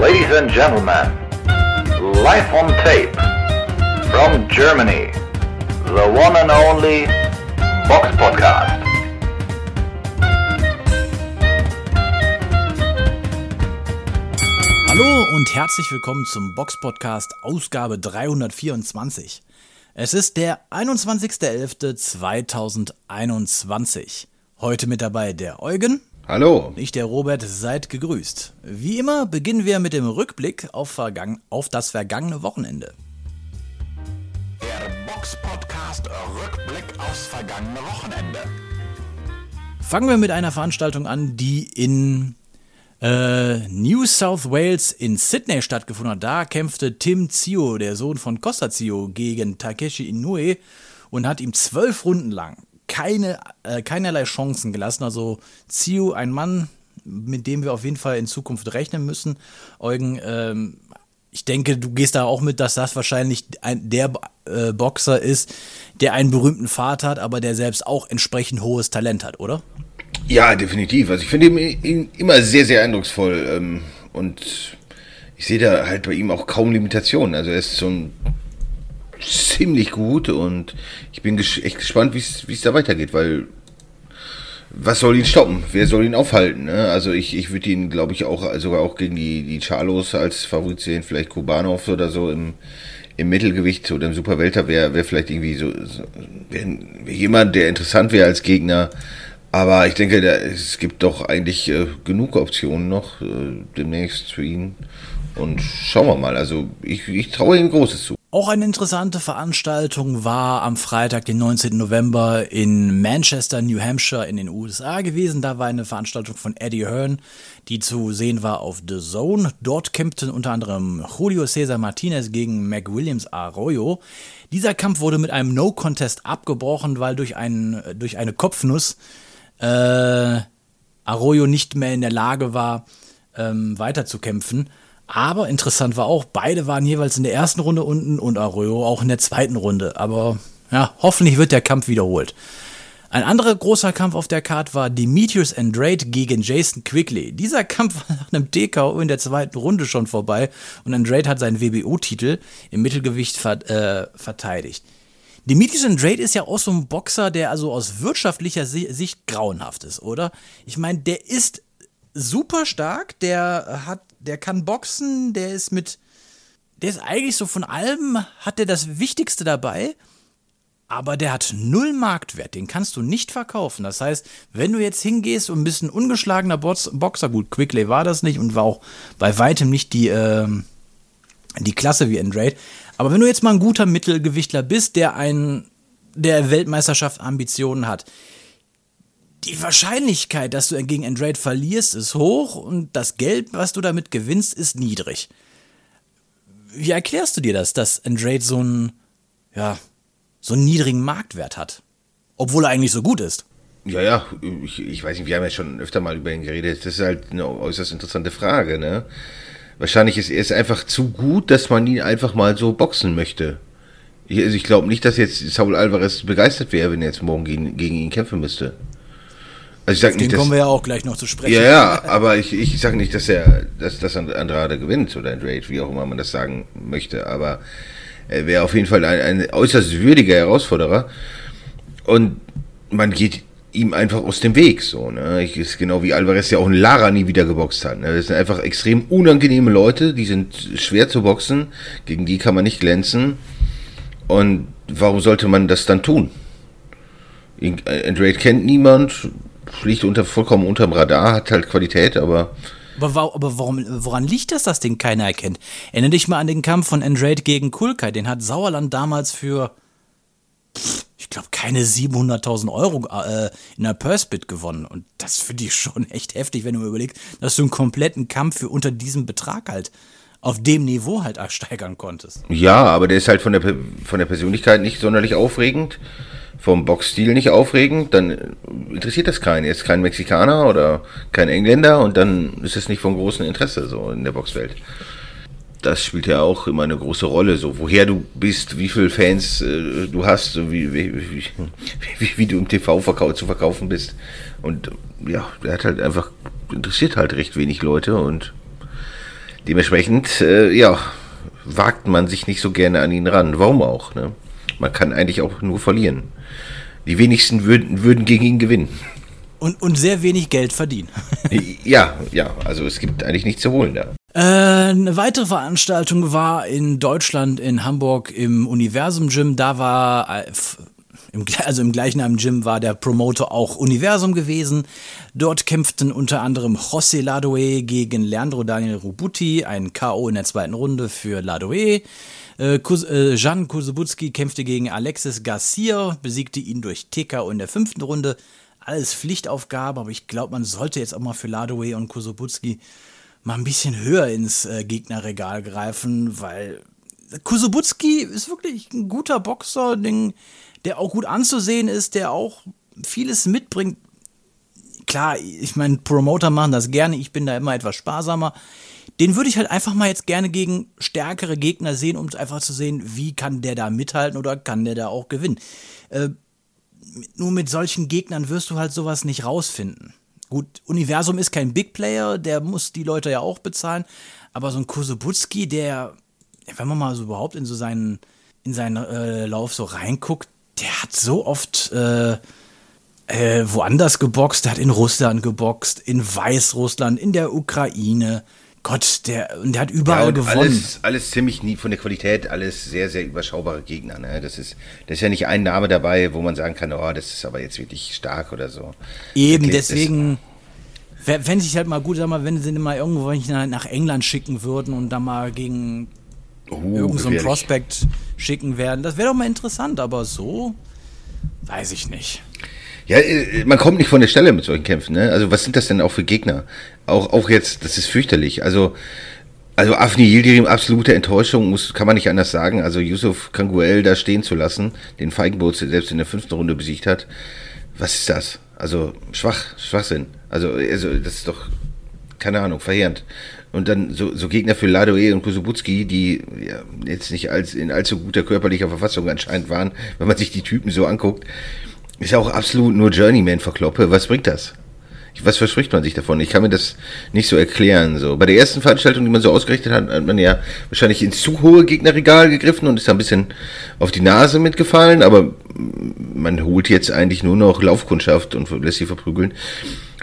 Ladies and gentlemen, live on tape from Germany, the one and only Box Podcast. Hallo und herzlich willkommen zum Box Podcast Ausgabe 324. Es ist der 21.11.2021. Heute mit dabei der Eugen. Hallo. Ich, der Robert, seid gegrüßt. Wie immer beginnen wir mit dem Rückblick auf, Vergang auf das vergangene Wochenende. Der Box Podcast Rückblick aufs vergangene Wochenende. Fangen wir mit einer Veranstaltung an, die in äh, New South Wales in Sydney stattgefunden hat. Da kämpfte Tim Zio, der Sohn von Costa Zio, gegen Takeshi Inoue und hat ihm zwölf Runden lang keine, äh, keinerlei Chancen gelassen. Also Zio, ein Mann, mit dem wir auf jeden Fall in Zukunft rechnen müssen. Eugen, ähm, ich denke, du gehst da auch mit, dass das wahrscheinlich ein, der äh, Boxer ist, der einen berühmten Vater hat, aber der selbst auch entsprechend hohes Talent hat, oder? Ja, definitiv. Also ich finde ihn, ihn immer sehr, sehr eindrucksvoll. Ähm, und ich sehe da halt bei ihm auch kaum Limitationen. Also er ist so ein ziemlich gut und ich bin ges echt gespannt, wie es da weitergeht, weil was soll ihn stoppen? Wer soll ihn aufhalten? Ne? Also ich, ich würde ihn, glaube ich, auch sogar auch gegen die, die Charlos als Favorit sehen, vielleicht Kubanov oder so im, im Mittelgewicht oder im Superwelter wäre wär vielleicht irgendwie so, so wär, jemand, der interessant wäre als Gegner. Aber ich denke, da, es gibt doch eigentlich äh, genug Optionen noch äh, demnächst für ihn. Und schauen wir mal. Also ich, ich traue ihm Großes zu. Auch eine interessante Veranstaltung war am Freitag, den 19. November in Manchester, New Hampshire in den USA gewesen. Da war eine Veranstaltung von Eddie Hearn, die zu sehen war auf The Zone. Dort kämpften unter anderem Julio Cesar Martinez gegen McWilliams Arroyo. Dieser Kampf wurde mit einem No-Contest abgebrochen, weil durch, ein, durch eine Kopfnuss äh, Arroyo nicht mehr in der Lage war, ähm, weiterzukämpfen. Aber interessant war auch, beide waren jeweils in der ersten Runde unten und Arroyo auch in der zweiten Runde. Aber ja, hoffentlich wird der Kampf wiederholt. Ein anderer großer Kampf auf der Karte war Demetrius Andrade gegen Jason Quigley. Dieser Kampf war nach einem TKO in der zweiten Runde schon vorbei und Andrade hat seinen WBO-Titel im Mittelgewicht ver äh, verteidigt. Demetrius Andrade ist ja auch so ein Boxer, der also aus wirtschaftlicher Sicht grauenhaft ist, oder? Ich meine, der ist super stark, der hat, der kann boxen, der ist mit, der ist eigentlich so von allem, hat der das Wichtigste dabei, aber der hat null Marktwert, den kannst du nicht verkaufen. Das heißt, wenn du jetzt hingehst und ein bisschen ungeschlagener Boxer, gut, Quickly war das nicht und war auch bei weitem nicht die, äh, die Klasse wie Andrade, aber wenn du jetzt mal ein guter Mittelgewichtler bist, der ein, der Weltmeisterschaft Ambitionen hat, die Wahrscheinlichkeit, dass du gegen Andrade verlierst, ist hoch und das Geld, was du damit gewinnst, ist niedrig. Wie erklärst du dir das, dass Andrade so einen, ja, so einen niedrigen Marktwert hat? Obwohl er eigentlich so gut ist. Ja, ja, ich, ich weiß nicht, wir haben ja schon öfter mal über ihn geredet. Das ist halt eine äußerst interessante Frage, ne? Wahrscheinlich ist er ist einfach zu gut, dass man ihn einfach mal so boxen möchte. Ich, also ich glaube nicht, dass jetzt Saul Alvarez begeistert wäre, wenn er jetzt morgen gegen, gegen ihn kämpfen müsste. Also ich sag Auf nicht, den kommen wir ja auch gleich noch zu sprechen. Ja, ja, aber ich, ich sage nicht, dass er, dass, dass Andrade gewinnt oder Andrade, wie auch immer man das sagen möchte, aber er wäre auf jeden Fall ein, ein äußerst würdiger Herausforderer. Und man geht ihm einfach aus dem Weg. So, ne? Ich, ist genau wie Alvarez ja auch ein Lara nie wieder geboxt hat. Ne? Das sind einfach extrem unangenehme Leute, die sind schwer zu boxen, gegen die kann man nicht glänzen. Und warum sollte man das dann tun? Andrade kennt niemand, fliegt unter, vollkommen unterm Radar, hat halt Qualität, aber. Aber, aber warum, woran liegt das, dass den keiner erkennt? Erinnere dich mal an den Kampf von Andrade gegen Kulkai. Den hat Sauerland damals für ich glaube, keine 700.000 Euro äh, in der Purse-Bit gewonnen. Und das finde ich schon echt heftig, wenn du mir überlegst, dass du einen kompletten Kampf für unter diesem Betrag halt auf dem Niveau halt steigern konntest. Ja, aber der ist halt von der, von der Persönlichkeit nicht sonderlich aufregend, vom Boxstil nicht aufregend, dann interessiert das keinen. Ist kein Mexikaner oder kein Engländer und dann ist es nicht von großem Interesse so in der Boxwelt das spielt ja auch immer eine große Rolle, so woher du bist, wie viele Fans äh, du hast, so wie, wie, wie, wie, du im TV verkau zu verkaufen bist. Und ja, der hat halt einfach, interessiert halt recht wenig Leute und dementsprechend, äh, ja, wagt man sich nicht so gerne an ihn ran. Warum auch? Ne? Man kann eigentlich auch nur verlieren. Die wenigsten würden, würden gegen ihn gewinnen. Und, und sehr wenig Geld verdienen. ja, ja, also es gibt eigentlich nichts zu holen da. Äh, eine weitere Veranstaltung war in Deutschland, in Hamburg im Universum Gym. Da war, äh, im, also im gleichen Gym war der Promoter auch Universum gewesen. Dort kämpften unter anderem José Ladoe gegen Leandro Daniel Rubuti, ein K.O. in der zweiten Runde für Ladoe. Äh, Kus, äh, Jan Kusubutski kämpfte gegen Alexis Garcia, besiegte ihn durch TKO in der fünften Runde alles Pflichtaufgabe, aber ich glaube, man sollte jetzt auch mal für Ladoway und Kosobutski mal ein bisschen höher ins äh, Gegnerregal greifen, weil Kosobutski ist wirklich ein guter Boxer, den, der auch gut anzusehen ist, der auch vieles mitbringt. Klar, ich meine, Promoter machen das gerne, ich bin da immer etwas sparsamer. Den würde ich halt einfach mal jetzt gerne gegen stärkere Gegner sehen, um einfach zu sehen, wie kann der da mithalten oder kann der da auch gewinnen. Äh, nur mit solchen Gegnern wirst du halt sowas nicht rausfinden. Gut, Universum ist kein Big Player, der muss die Leute ja auch bezahlen, aber so ein Kusubutski, der, wenn man mal so überhaupt in so seinen, in seinen äh, Lauf so reinguckt, der hat so oft äh, äh, woanders geboxt, der hat in Russland geboxt, in Weißrussland, in der Ukraine, Gott, der, der hat überall ja, gewonnen. Alles, alles ziemlich nie von der Qualität, alles sehr, sehr überschaubare Gegner. Ne? Das, ist, das ist ja nicht ein Name dabei, wo man sagen kann, oh, das ist aber jetzt wirklich stark oder so. Eben, deswegen, wenn sich halt mal gut, sag mal, wenn sie mal irgendwo nach England schicken würden und dann mal gegen uh, irgendeinen so Prospect schicken werden, das wäre doch mal interessant, aber so weiß ich nicht. Ja, äh, man kommt nicht von der Stelle mit solchen Kämpfen. Ne? Also was sind das denn auch für Gegner? Auch, auch jetzt, das ist fürchterlich. Also, also Afni Yildirim, absolute Enttäuschung, muss, kann man nicht anders sagen. Also Yusuf Kanguel da stehen zu lassen, den Feigenboot selbst in der fünften Runde besiegt hat. Was ist das? Also schwach, Schwachsinn. Also, also das ist doch, keine Ahnung, verheerend. Und dann so, so Gegner für Ladoe und Kusubutski, die ja, jetzt nicht als, in allzu guter körperlicher Verfassung anscheinend waren, wenn man sich die Typen so anguckt. Ist ja auch absolut nur Journeyman-Verkloppe. Was bringt das? Was verspricht man sich davon? Ich kann mir das nicht so erklären. So. Bei der ersten Veranstaltung, die man so ausgerichtet hat, hat man ja wahrscheinlich ins zu hohe Gegnerregal gegriffen und ist da ein bisschen auf die Nase mitgefallen, aber man holt jetzt eigentlich nur noch Laufkundschaft und lässt sie verprügeln.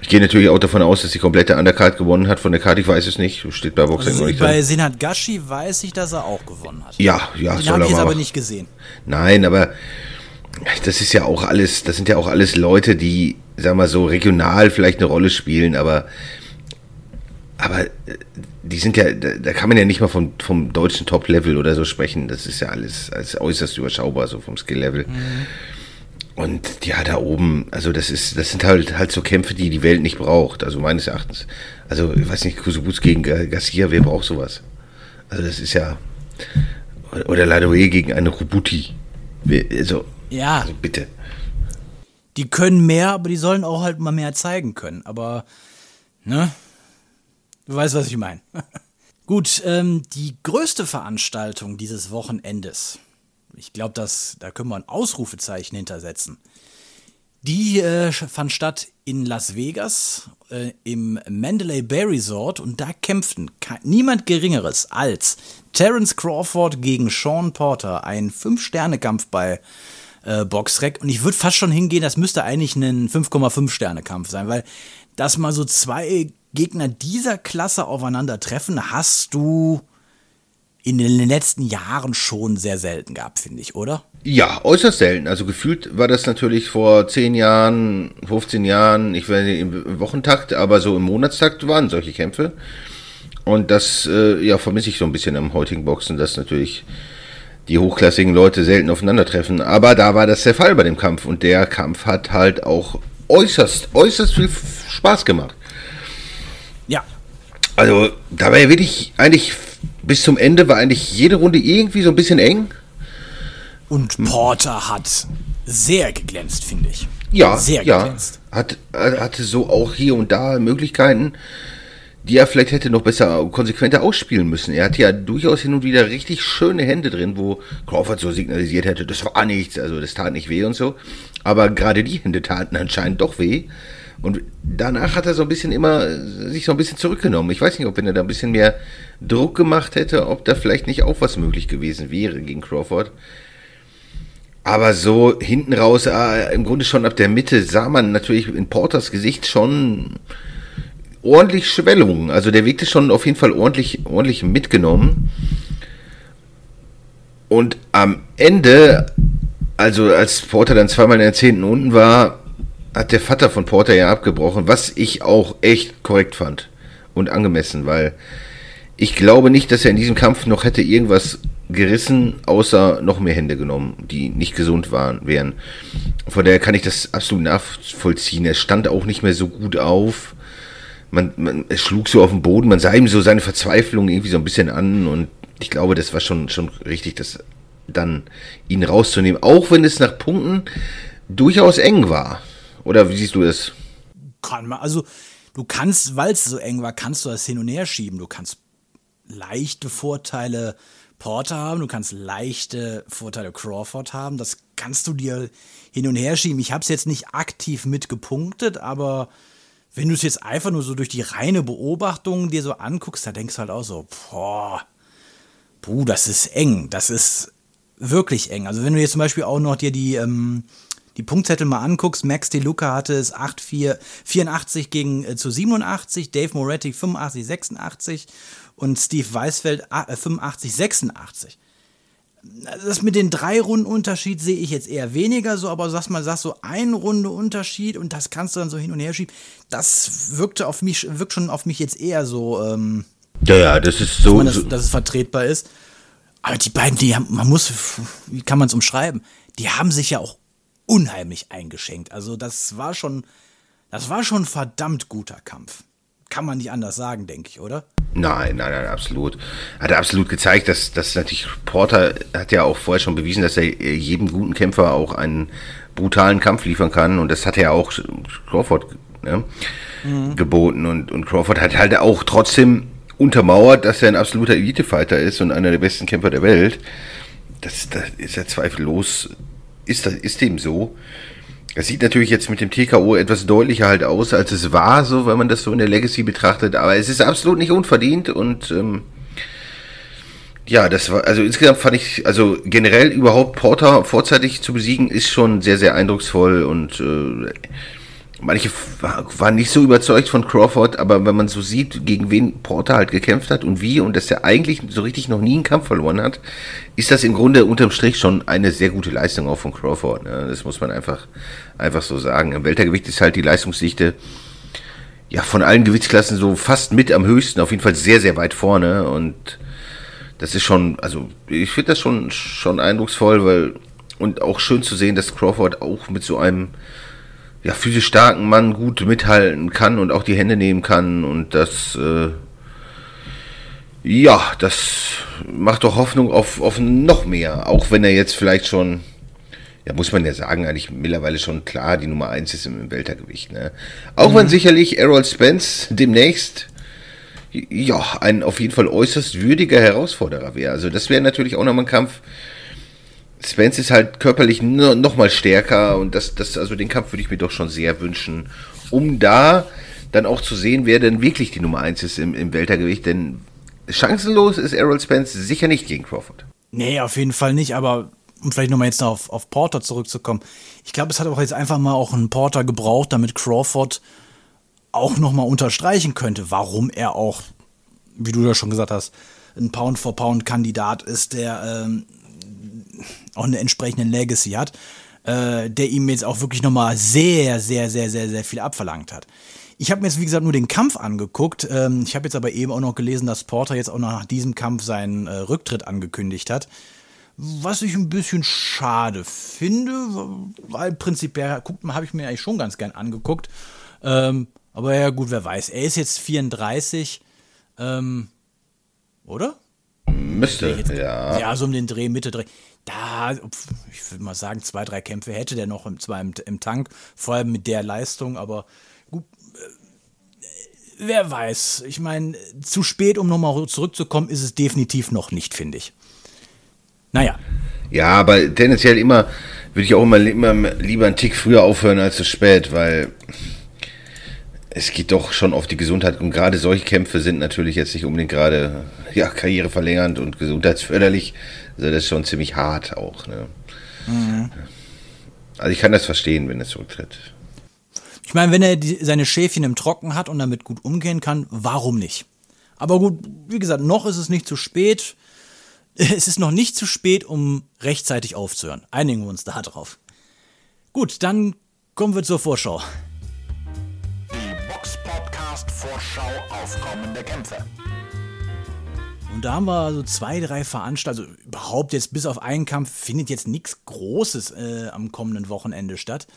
Ich gehe natürlich auch davon aus, dass die komplette Undercard gewonnen hat. Von der Karte, ich weiß es nicht. Steht bei Boxing also nicht Bei Senat Gashi weiß ich, dass er auch gewonnen hat. Ja, ja, Den soll habe ich jetzt aber nicht gesehen. Nein, aber das ist ja auch alles, das sind ja auch alles Leute, die, sag mal so, regional vielleicht eine Rolle spielen, aber, aber äh, die sind ja, da kann man ja nicht mal vom, vom deutschen Top-Level oder so sprechen. Das ist ja alles, alles äußerst überschaubar, so vom Skill-Level. Mhm. Und ja, da oben, also das ist, das sind halt halt so Kämpfe, die die Welt nicht braucht. Also meines Erachtens. Also ich weiß nicht, Kusubuz gegen Garcia, wer braucht sowas? Also das ist ja oder Ladoe gegen eine Rubuti. Also ja. Also bitte. Die können mehr, aber die sollen auch halt mal mehr zeigen können. Aber, ne? Du weißt, was ich meine. Gut, ähm, die größte Veranstaltung dieses Wochenendes, ich glaube, da können wir ein Ausrufezeichen hintersetzen. Die äh, fand statt in Las Vegas äh, im Mandalay Bay Resort und da kämpften niemand Geringeres als Terence Crawford gegen Sean Porter. Ein Fünf-Sterne-Kampf bei äh, Boxrec. Und ich würde fast schon hingehen, das müsste eigentlich ein 5,5 Sterne Kampf sein, weil dass mal so zwei Gegner dieser Klasse aufeinandertreffen, hast du in den letzten Jahren schon sehr selten gehabt, finde ich, oder? Ja, äußerst selten. Also gefühlt war das natürlich vor 10 Jahren, 15 Jahren, ich weiß nicht im Wochentakt, aber so im Monatstakt waren solche Kämpfe. Und das äh, ja, vermisse ich so ein bisschen am heutigen Boxen, dass natürlich die hochklassigen Leute selten aufeinandertreffen. Aber da war das der Fall bei dem Kampf und der Kampf hat halt auch äußerst, äußerst viel Spaß gemacht. Ja. Also, da war ja wirklich eigentlich bis zum Ende war eigentlich jede Runde irgendwie so ein bisschen eng. Und Porter hat sehr geglänzt, finde ich. Ja, sehr geglänzt. Ja, hat, hatte so auch hier und da Möglichkeiten, die er vielleicht hätte noch besser, konsequenter ausspielen müssen. Er hat ja durchaus hin und wieder richtig schöne Hände drin, wo Crawford so signalisiert hätte, das war nichts, also das tat nicht weh und so. Aber gerade die Hände taten anscheinend doch weh, Und danach hat er so ein bisschen immer sich so ein bisschen zurückgenommen. Ich weiß nicht, ob wenn er da ein bisschen mehr Druck gemacht hätte, ob da vielleicht nicht auch was möglich gewesen wäre gegen Crawford. Aber so hinten raus, äh, im Grunde schon ab der Mitte, sah man natürlich in Porters Gesicht schon ordentlich Schwellungen. Also der wirkte schon auf jeden Fall ordentlich, ordentlich mitgenommen. Und am Ende, also als Porter dann zweimal in der zehnten unten war, hat der Vater von Porter ja abgebrochen, was ich auch echt korrekt fand und angemessen, weil ich glaube nicht, dass er in diesem Kampf noch hätte irgendwas gerissen, außer noch mehr Hände genommen, die nicht gesund waren, wären. Von daher kann ich das absolut nachvollziehen. Er stand auch nicht mehr so gut auf. Man, man es schlug so auf den Boden, man sah ihm so seine Verzweiflung irgendwie so ein bisschen an und ich glaube, das war schon, schon richtig, das dann ihn rauszunehmen, auch wenn es nach Punkten durchaus eng war. Oder wie siehst du das? Kann man, also du kannst, weil es so eng war, kannst du das hin und her schieben. Du kannst leichte Vorteile Porter haben, du kannst leichte Vorteile Crawford haben. Das kannst du dir hin und her schieben. Ich habe es jetzt nicht aktiv mitgepunktet, aber wenn du es jetzt einfach nur so durch die reine Beobachtung dir so anguckst, da denkst du halt auch so, boah, puh, das ist eng. Das ist wirklich eng. Also wenn du jetzt zum Beispiel auch noch dir die, ähm, die Punktzettel mal anguckst, Max De Luca hatte es 8, 4, 84 gegen äh, zu 87, Dave Moretti 85, 86 und Steve Weisfeld 85, 86. Das mit den drei Runden Unterschied sehe ich jetzt eher weniger so, aber sag mal, sag so ein Runde Unterschied und das kannst du dann so hin und her schieben. Das wirkte auf mich, wirkt schon auf mich jetzt eher so. Ähm, ja, ja, das ist so. Dass, das, dass es vertretbar ist. Aber die beiden, die haben, man muss, wie kann man es umschreiben? Die haben sich ja auch unheimlich eingeschenkt. Also das war schon, das war schon ein verdammt guter Kampf. Kann man nicht anders sagen, denke ich, oder? Nein, nein, nein, absolut. Hat er absolut gezeigt, dass, dass natürlich Porter hat ja auch vorher schon bewiesen, dass er jedem guten Kämpfer auch einen brutalen Kampf liefern kann. Und das hat er auch Crawford ne, mhm. geboten. Und, und Crawford hat halt auch trotzdem untermauert, dass er ein absoluter Elite-Fighter ist und einer der besten Kämpfer der Welt. Das, das ist ja zweifellos, ist, das, ist dem so. Es sieht natürlich jetzt mit dem TKO etwas deutlicher halt aus, als es war, so wenn man das so in der Legacy betrachtet, aber es ist absolut nicht unverdient und ähm, ja, das war, also insgesamt fand ich, also generell überhaupt Porter vorzeitig zu besiegen, ist schon sehr, sehr eindrucksvoll und äh, manche waren nicht so überzeugt von Crawford, aber wenn man so sieht, gegen wen Porter halt gekämpft hat und wie und dass er eigentlich so richtig noch nie einen Kampf verloren hat, ist das im Grunde unterm Strich schon eine sehr gute Leistung auch von Crawford. Ne? Das muss man einfach, einfach so sagen. Im Weltergewicht ist halt die Leistungsdichte ja von allen Gewichtsklassen so fast mit am höchsten, auf jeden Fall sehr, sehr weit vorne und das ist schon, also ich finde das schon, schon eindrucksvoll, weil und auch schön zu sehen, dass Crawford auch mit so einem ja, physisch starken Mann gut mithalten kann und auch die Hände nehmen kann und das äh, ja, das macht doch Hoffnung auf, auf noch mehr, auch wenn er jetzt vielleicht schon, ja, muss man ja sagen, eigentlich mittlerweile schon klar die Nummer 1 ist im, Weltergewicht. Ne? Auch mhm. wenn sicherlich Errol Spence demnächst ja, ein auf jeden Fall äußerst würdiger Herausforderer wäre. Also das wäre natürlich auch nochmal ein Kampf, Spence ist halt körperlich noch mal stärker und das, das, also den Kampf würde ich mir doch schon sehr wünschen, um da dann auch zu sehen, wer denn wirklich die Nummer 1 ist im, im Weltergewicht, denn chancenlos ist Errol Spence sicher nicht gegen Crawford. Nee, auf jeden Fall nicht, aber um vielleicht nochmal jetzt auf, auf Porter zurückzukommen, ich glaube, es hat auch jetzt einfach mal auch einen Porter gebraucht, damit Crawford auch nochmal unterstreichen könnte, warum er auch, wie du ja schon gesagt hast, ein Pound-for-Pound-Kandidat ist, der ähm, auch eine entsprechende Legacy hat, äh, der ihm jetzt auch wirklich nochmal sehr, sehr, sehr, sehr, sehr viel abverlangt hat. Ich habe mir jetzt, wie gesagt, nur den Kampf angeguckt. Ähm, ich habe jetzt aber eben auch noch gelesen, dass Porter jetzt auch nach diesem Kampf seinen äh, Rücktritt angekündigt hat. Was ich ein bisschen schade finde, weil prinzipiell, guckt mal, habe ich mir eigentlich schon ganz gern angeguckt. Ähm, aber ja, gut, wer weiß. Er ist jetzt 34. Ähm, oder? Müsste, jetzt, ja. Ja, so um den Dreh, Mitte Dreh. Da, ich würde mal sagen, zwei, drei Kämpfe hätte der noch im, zwar im, im Tank, vor allem mit der Leistung, aber gut, äh, wer weiß. Ich meine, zu spät, um nochmal zurückzukommen, ist es definitiv noch nicht, finde ich. Naja. Ja, aber tendenziell immer, würde ich auch immer, immer lieber einen Tick früher aufhören als zu spät, weil es geht doch schon auf die Gesundheit und gerade solche Kämpfe sind natürlich jetzt nicht unbedingt gerade ja, karriereverlängernd und gesundheitsförderlich. Also das ist schon ziemlich hart auch. Ne? Mhm. Also ich kann das verstehen, wenn er zurücktritt. Ich meine, wenn er die, seine Schäfchen im Trocken hat und damit gut umgehen kann, warum nicht? Aber gut, wie gesagt, noch ist es nicht zu spät. Es ist noch nicht zu spät, um rechtzeitig aufzuhören. Einigen wir uns da drauf. Gut, dann kommen wir zur Vorschau. Die Box Podcast Vorschau auf kommende Kämpfe. Und da haben wir so zwei, drei Veranstaltungen, also überhaupt jetzt bis auf einen Kampf findet jetzt nichts Großes äh, am kommenden Wochenende statt.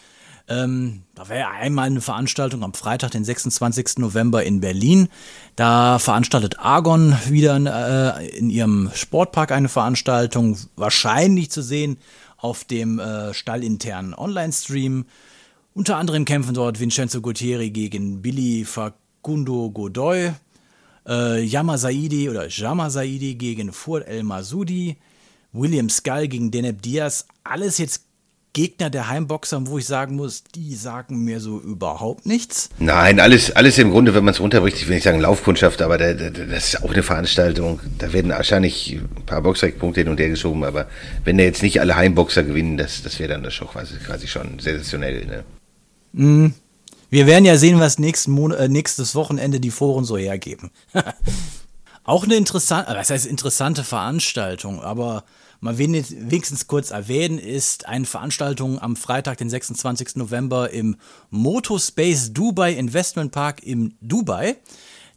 Ähm, da wäre einmal eine Veranstaltung am Freitag, den 26. November in Berlin. Da veranstaltet Argon wieder äh, in ihrem Sportpark eine Veranstaltung, wahrscheinlich zu sehen auf dem äh, stallinternen Online-Stream. Unter anderem kämpfen dort Vincenzo Guttieri gegen Billy Facundo Godoy, äh, Yama Saidi oder Jama Saidi gegen Fur El Masudi, William Skull gegen Deneb Diaz. Alles jetzt Gegner der Heimboxer, wo ich sagen muss, die sagen mir so überhaupt nichts. Nein, alles, alles im Grunde, wenn man es runterbricht, ich will nicht sagen Laufkundschaft, aber da, da, das ist auch eine Veranstaltung. Da werden wahrscheinlich ein paar Boxerpunkte hin und her geschoben, aber wenn da jetzt nicht alle Heimboxer gewinnen, das, das wäre dann das schon quasi, quasi schon sensationell. Ne? Mm. Wir werden ja sehen, was Monat, äh, nächstes Wochenende die Foren so hergeben. auch eine interessante, was heißt interessante Veranstaltung, aber mal wenigstens kurz erwähnen, ist eine Veranstaltung am Freitag, den 26. November im Motospace Dubai Investment Park in Dubai.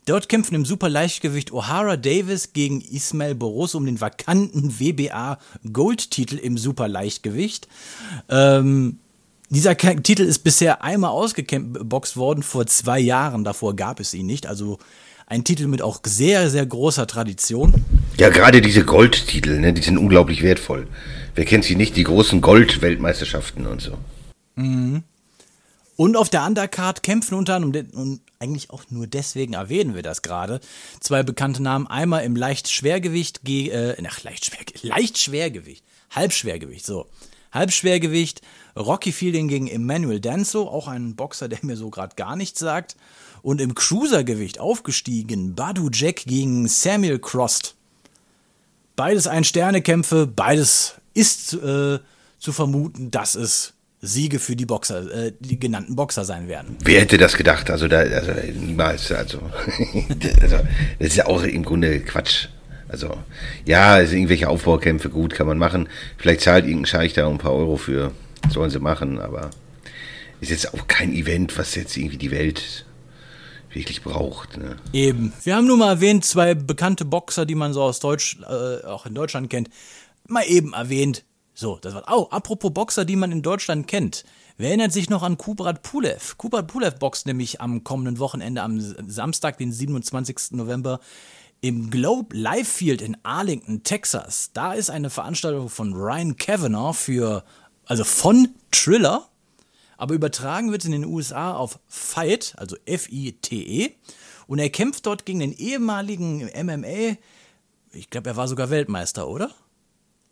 Dort kämpfen im Superleichtgewicht O'Hara Davis gegen Ismail Boros um den vakanten WBA Gold-Titel im Superleichtgewicht. Ähm, dieser Titel ist bisher einmal ausgeboxt worden, vor zwei Jahren. Davor gab es ihn nicht. Also ein Titel mit auch sehr, sehr großer Tradition. Ja, gerade diese Goldtitel, ne, die sind unglaublich wertvoll. Wer kennt sie nicht? Die großen Gold-Weltmeisterschaften und so. Mhm. Und auf der Undercard kämpfen unter anderem, und eigentlich auch nur deswegen erwähnen wir das gerade, zwei bekannte Namen. Einmal im Leicht-Schwergewicht, äh, ach, Leicht-Schwergewicht, Leicht-Schwergewicht, Halbschwergewicht, so. Halbschwergewicht, Rocky Fielding gegen Emmanuel Danzo, auch ein Boxer, der mir so gerade gar nichts sagt und im Cruisergewicht aufgestiegen Badu Jack gegen Samuel Crost. Beides Ein-Sterne-Kämpfe, beides ist äh, zu vermuten, dass es Siege für die Boxer, äh, die genannten Boxer sein werden. Wer hätte das gedacht? Also da, also niemals, also, also das ist ja auch im Grunde Quatsch. Also, ja, also irgendwelche Aufbaukämpfe, gut, kann man machen. Vielleicht zahlt irgendein Scheich da ein paar Euro für, sollen sie machen, aber ist jetzt auch kein Event, was jetzt irgendwie die Welt wirklich braucht. Ne? Eben. Wir haben nur mal erwähnt, zwei bekannte Boxer, die man so aus Deutsch, äh, auch in Deutschland kennt. Mal eben erwähnt. So, das war. Oh, apropos Boxer, die man in Deutschland kennt. Wer erinnert sich noch an Kubrat Pulev? Kubrat Pulev boxt nämlich am kommenden Wochenende, am Samstag, den 27. November, im Globe Live Field in Arlington, Texas. Da ist eine Veranstaltung von Ryan Kavanagh für, also von Triller aber übertragen wird in den USA auf Fight, also F-I-T-E. Und er kämpft dort gegen den ehemaligen MMA, ich glaube, er war sogar Weltmeister, oder?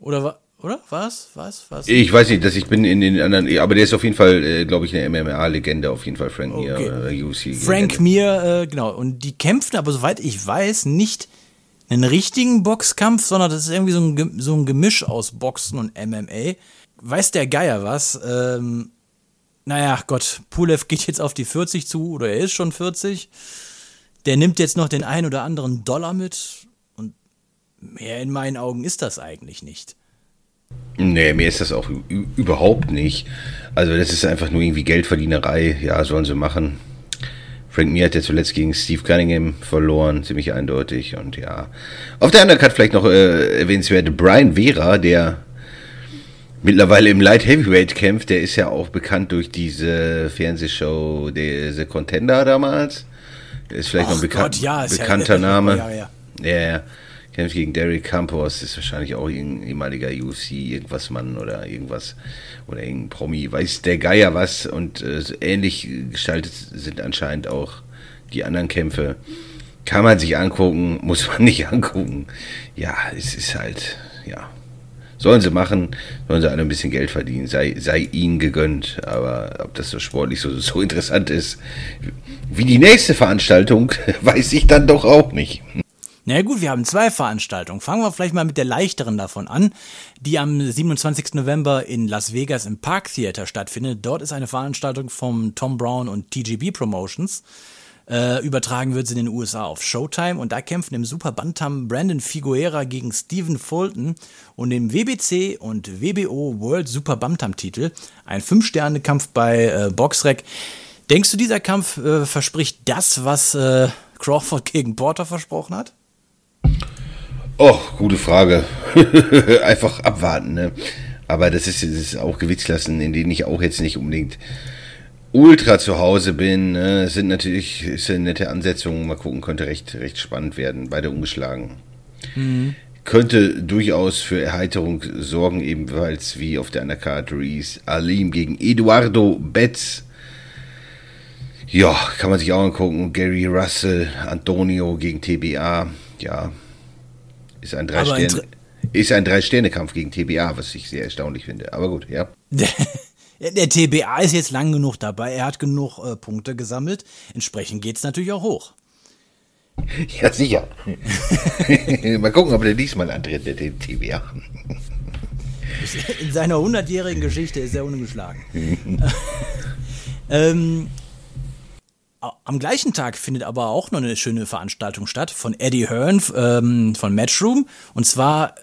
Oder war, oder? Was? Was? Was? Ich weiß nicht, dass ich bin in den anderen, aber der ist auf jeden Fall, äh, glaube ich, eine MMA-Legende, auf jeden Fall, Frank Mir, okay. äh. Frank Mir, äh, genau. Und die kämpfen aber, soweit ich weiß, nicht einen richtigen Boxkampf, sondern das ist irgendwie so ein, so ein Gemisch aus Boxen und MMA. Weiß der Geier was? Ähm, naja, Gott, Pulev geht jetzt auf die 40 zu oder er ist schon 40. Der nimmt jetzt noch den ein oder anderen Dollar mit und mehr in meinen Augen ist das eigentlich nicht. Nee, mir ist das auch überhaupt nicht. Also das ist einfach nur irgendwie Geldverdienerei. Ja, sollen sie machen. Frank Mir hat ja zuletzt gegen Steve Cunningham verloren, ziemlich eindeutig. Und ja, auf der anderen Karte vielleicht noch äh, erwähnenswert Brian Vera, der mittlerweile im Light Heavyweight kämpft. Der ist ja auch bekannt durch diese Fernsehshow, der The Contender damals. Der ist vielleicht Och noch ein bekan Gott, ja, bekannter ja, Name. Ja. Ja, ja. Kämpft gegen Derek Campos, ist wahrscheinlich auch ein ehemaliger UFC, irgendwas Mann oder irgendwas. Oder irgendein Promi, weiß der Geier was. Und äh, ähnlich gestaltet sind anscheinend auch die anderen Kämpfe. Kann man sich angucken, muss man nicht angucken. Ja, es ist halt, ja, Sollen sie machen, sollen sie alle ein bisschen Geld verdienen, sei, sei ihnen gegönnt. Aber ob das so sportlich so, so interessant ist, wie die nächste Veranstaltung, weiß ich dann doch auch nicht. Na gut, wir haben zwei Veranstaltungen. Fangen wir vielleicht mal mit der leichteren davon an, die am 27. November in Las Vegas im Park Theater stattfindet. Dort ist eine Veranstaltung vom Tom Brown und TGB Promotions. Äh, übertragen wird sie in den USA auf Showtime und da kämpfen im Super Bantam Brandon Figuera gegen Stephen Fulton und im WBC und WBO World Super Bantam Titel. Ein Fünf-Sterne-Kampf bei äh, Boxrec. Denkst du, dieser Kampf äh, verspricht das, was äh, Crawford gegen Porter versprochen hat? Oh, gute Frage. Einfach abwarten, ne? Aber das ist, das ist auch Gewichtsklassen, in denen ich auch jetzt nicht unbedingt ultra zu Hause bin. Ne? Es sind natürlich ist eine nette Ansetzung. Mal gucken, könnte recht, recht spannend werden. Beide umgeschlagen. Mhm. Könnte durchaus für Erheiterung sorgen, ebenfalls wie auf der Undercard Reese Alim gegen Eduardo Betz. Ja, kann man sich auch angucken. Gary Russell, Antonio gegen TBA. Ja, ist ein drei Sterne. Ist ein Drei-Sterne-Kampf gegen TBA, was ich sehr erstaunlich finde. Aber gut, ja. Der, der TBA ist jetzt lang genug dabei. Er hat genug äh, Punkte gesammelt. Entsprechend geht es natürlich auch hoch. Ja, sicher. Mal gucken, ob der diesmal antritt, der TBA. In seiner 100-jährigen Geschichte ist er ungeschlagen. ähm, am gleichen Tag findet aber auch noch eine schöne Veranstaltung statt von Eddie Hearn ähm, von Matchroom und zwar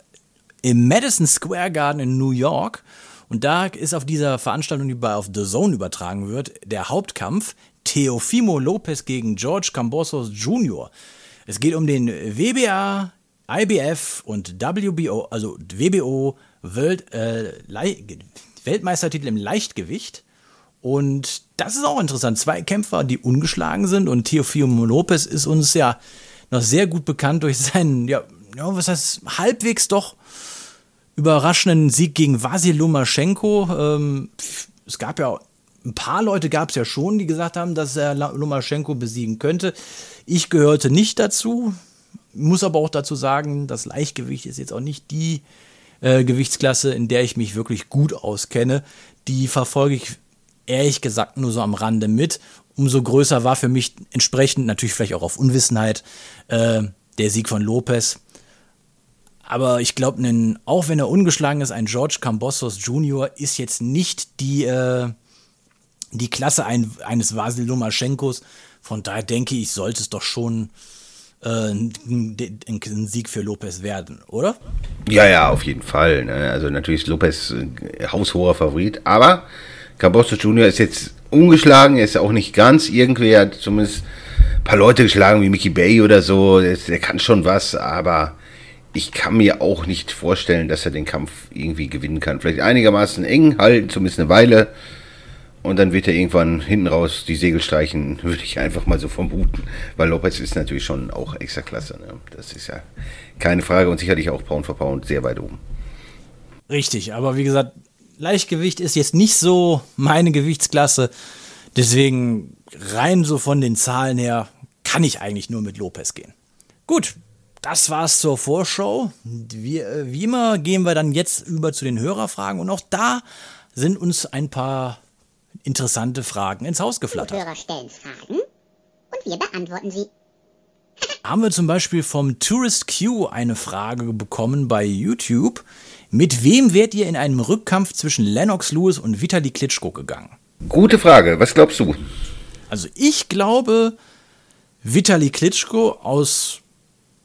im Madison Square Garden in New York. Und da ist auf dieser Veranstaltung, die bei auf The Zone übertragen wird, der Hauptkampf Teofimo Lopez gegen George Cambosos Jr. Es geht um den WBA, IBF und WBO, also WBO Welt, äh, Weltmeistertitel im Leichtgewicht. Und das ist auch interessant. Zwei Kämpfer, die ungeschlagen sind. Und Teofimo Lopez ist uns ja noch sehr gut bekannt durch seinen, ja, ja was heißt, halbwegs doch überraschenden Sieg gegen Vasil Lomaschenko. Ähm, es gab ja ein paar Leute gab es ja schon, die gesagt haben, dass er Lomaschenko besiegen könnte. Ich gehörte nicht dazu. Muss aber auch dazu sagen, das Leichtgewicht ist jetzt auch nicht die äh, Gewichtsklasse, in der ich mich wirklich gut auskenne. Die verfolge ich ehrlich gesagt nur so am Rande mit. Umso größer war für mich entsprechend, natürlich vielleicht auch auf Unwissenheit, äh, der Sieg von Lopez. Aber ich glaube, auch wenn er ungeschlagen ist, ein George Cambosos Jr. ist jetzt nicht die, äh, die Klasse ein, eines Vasil Lomaschenkos. Von daher denke ich, sollte es doch schon äh, ein, ein, Sieg für Lopez werden, oder? Ja, ja, auf jeden Fall. Ne? Also natürlich ist Lopez äh, haushoher Favorit, aber Cambosos Jr. ist jetzt ungeschlagen, er ist auch nicht ganz irgendwie, er hat zumindest ein paar Leute geschlagen wie Mickey Bay oder so, der kann schon was, aber ich kann mir auch nicht vorstellen, dass er den Kampf irgendwie gewinnen kann. Vielleicht einigermaßen eng halten, zumindest eine Weile. Und dann wird er irgendwann hinten raus die Segel streichen, würde ich einfach mal so vermuten. Weil Lopez ist natürlich schon auch extra klasse. Ne? Das ist ja keine Frage und sicherlich auch Pound for Pound sehr weit oben. Richtig, aber wie gesagt, Leichtgewicht ist jetzt nicht so meine Gewichtsklasse. Deswegen rein so von den Zahlen her kann ich eigentlich nur mit Lopez gehen. Gut, das war's zur Vorschau. Wie, äh, wie immer gehen wir dann jetzt über zu den Hörerfragen und auch da sind uns ein paar interessante Fragen ins Haus geflattert. Die Hörer stellen Fragen und wir beantworten sie. Haben wir zum Beispiel vom Tourist Q eine Frage bekommen bei YouTube. Mit wem wärt ihr in einem Rückkampf zwischen Lennox Lewis und Vitali Klitschko gegangen? Gute Frage. Was glaubst du? Also ich glaube Vitali Klitschko aus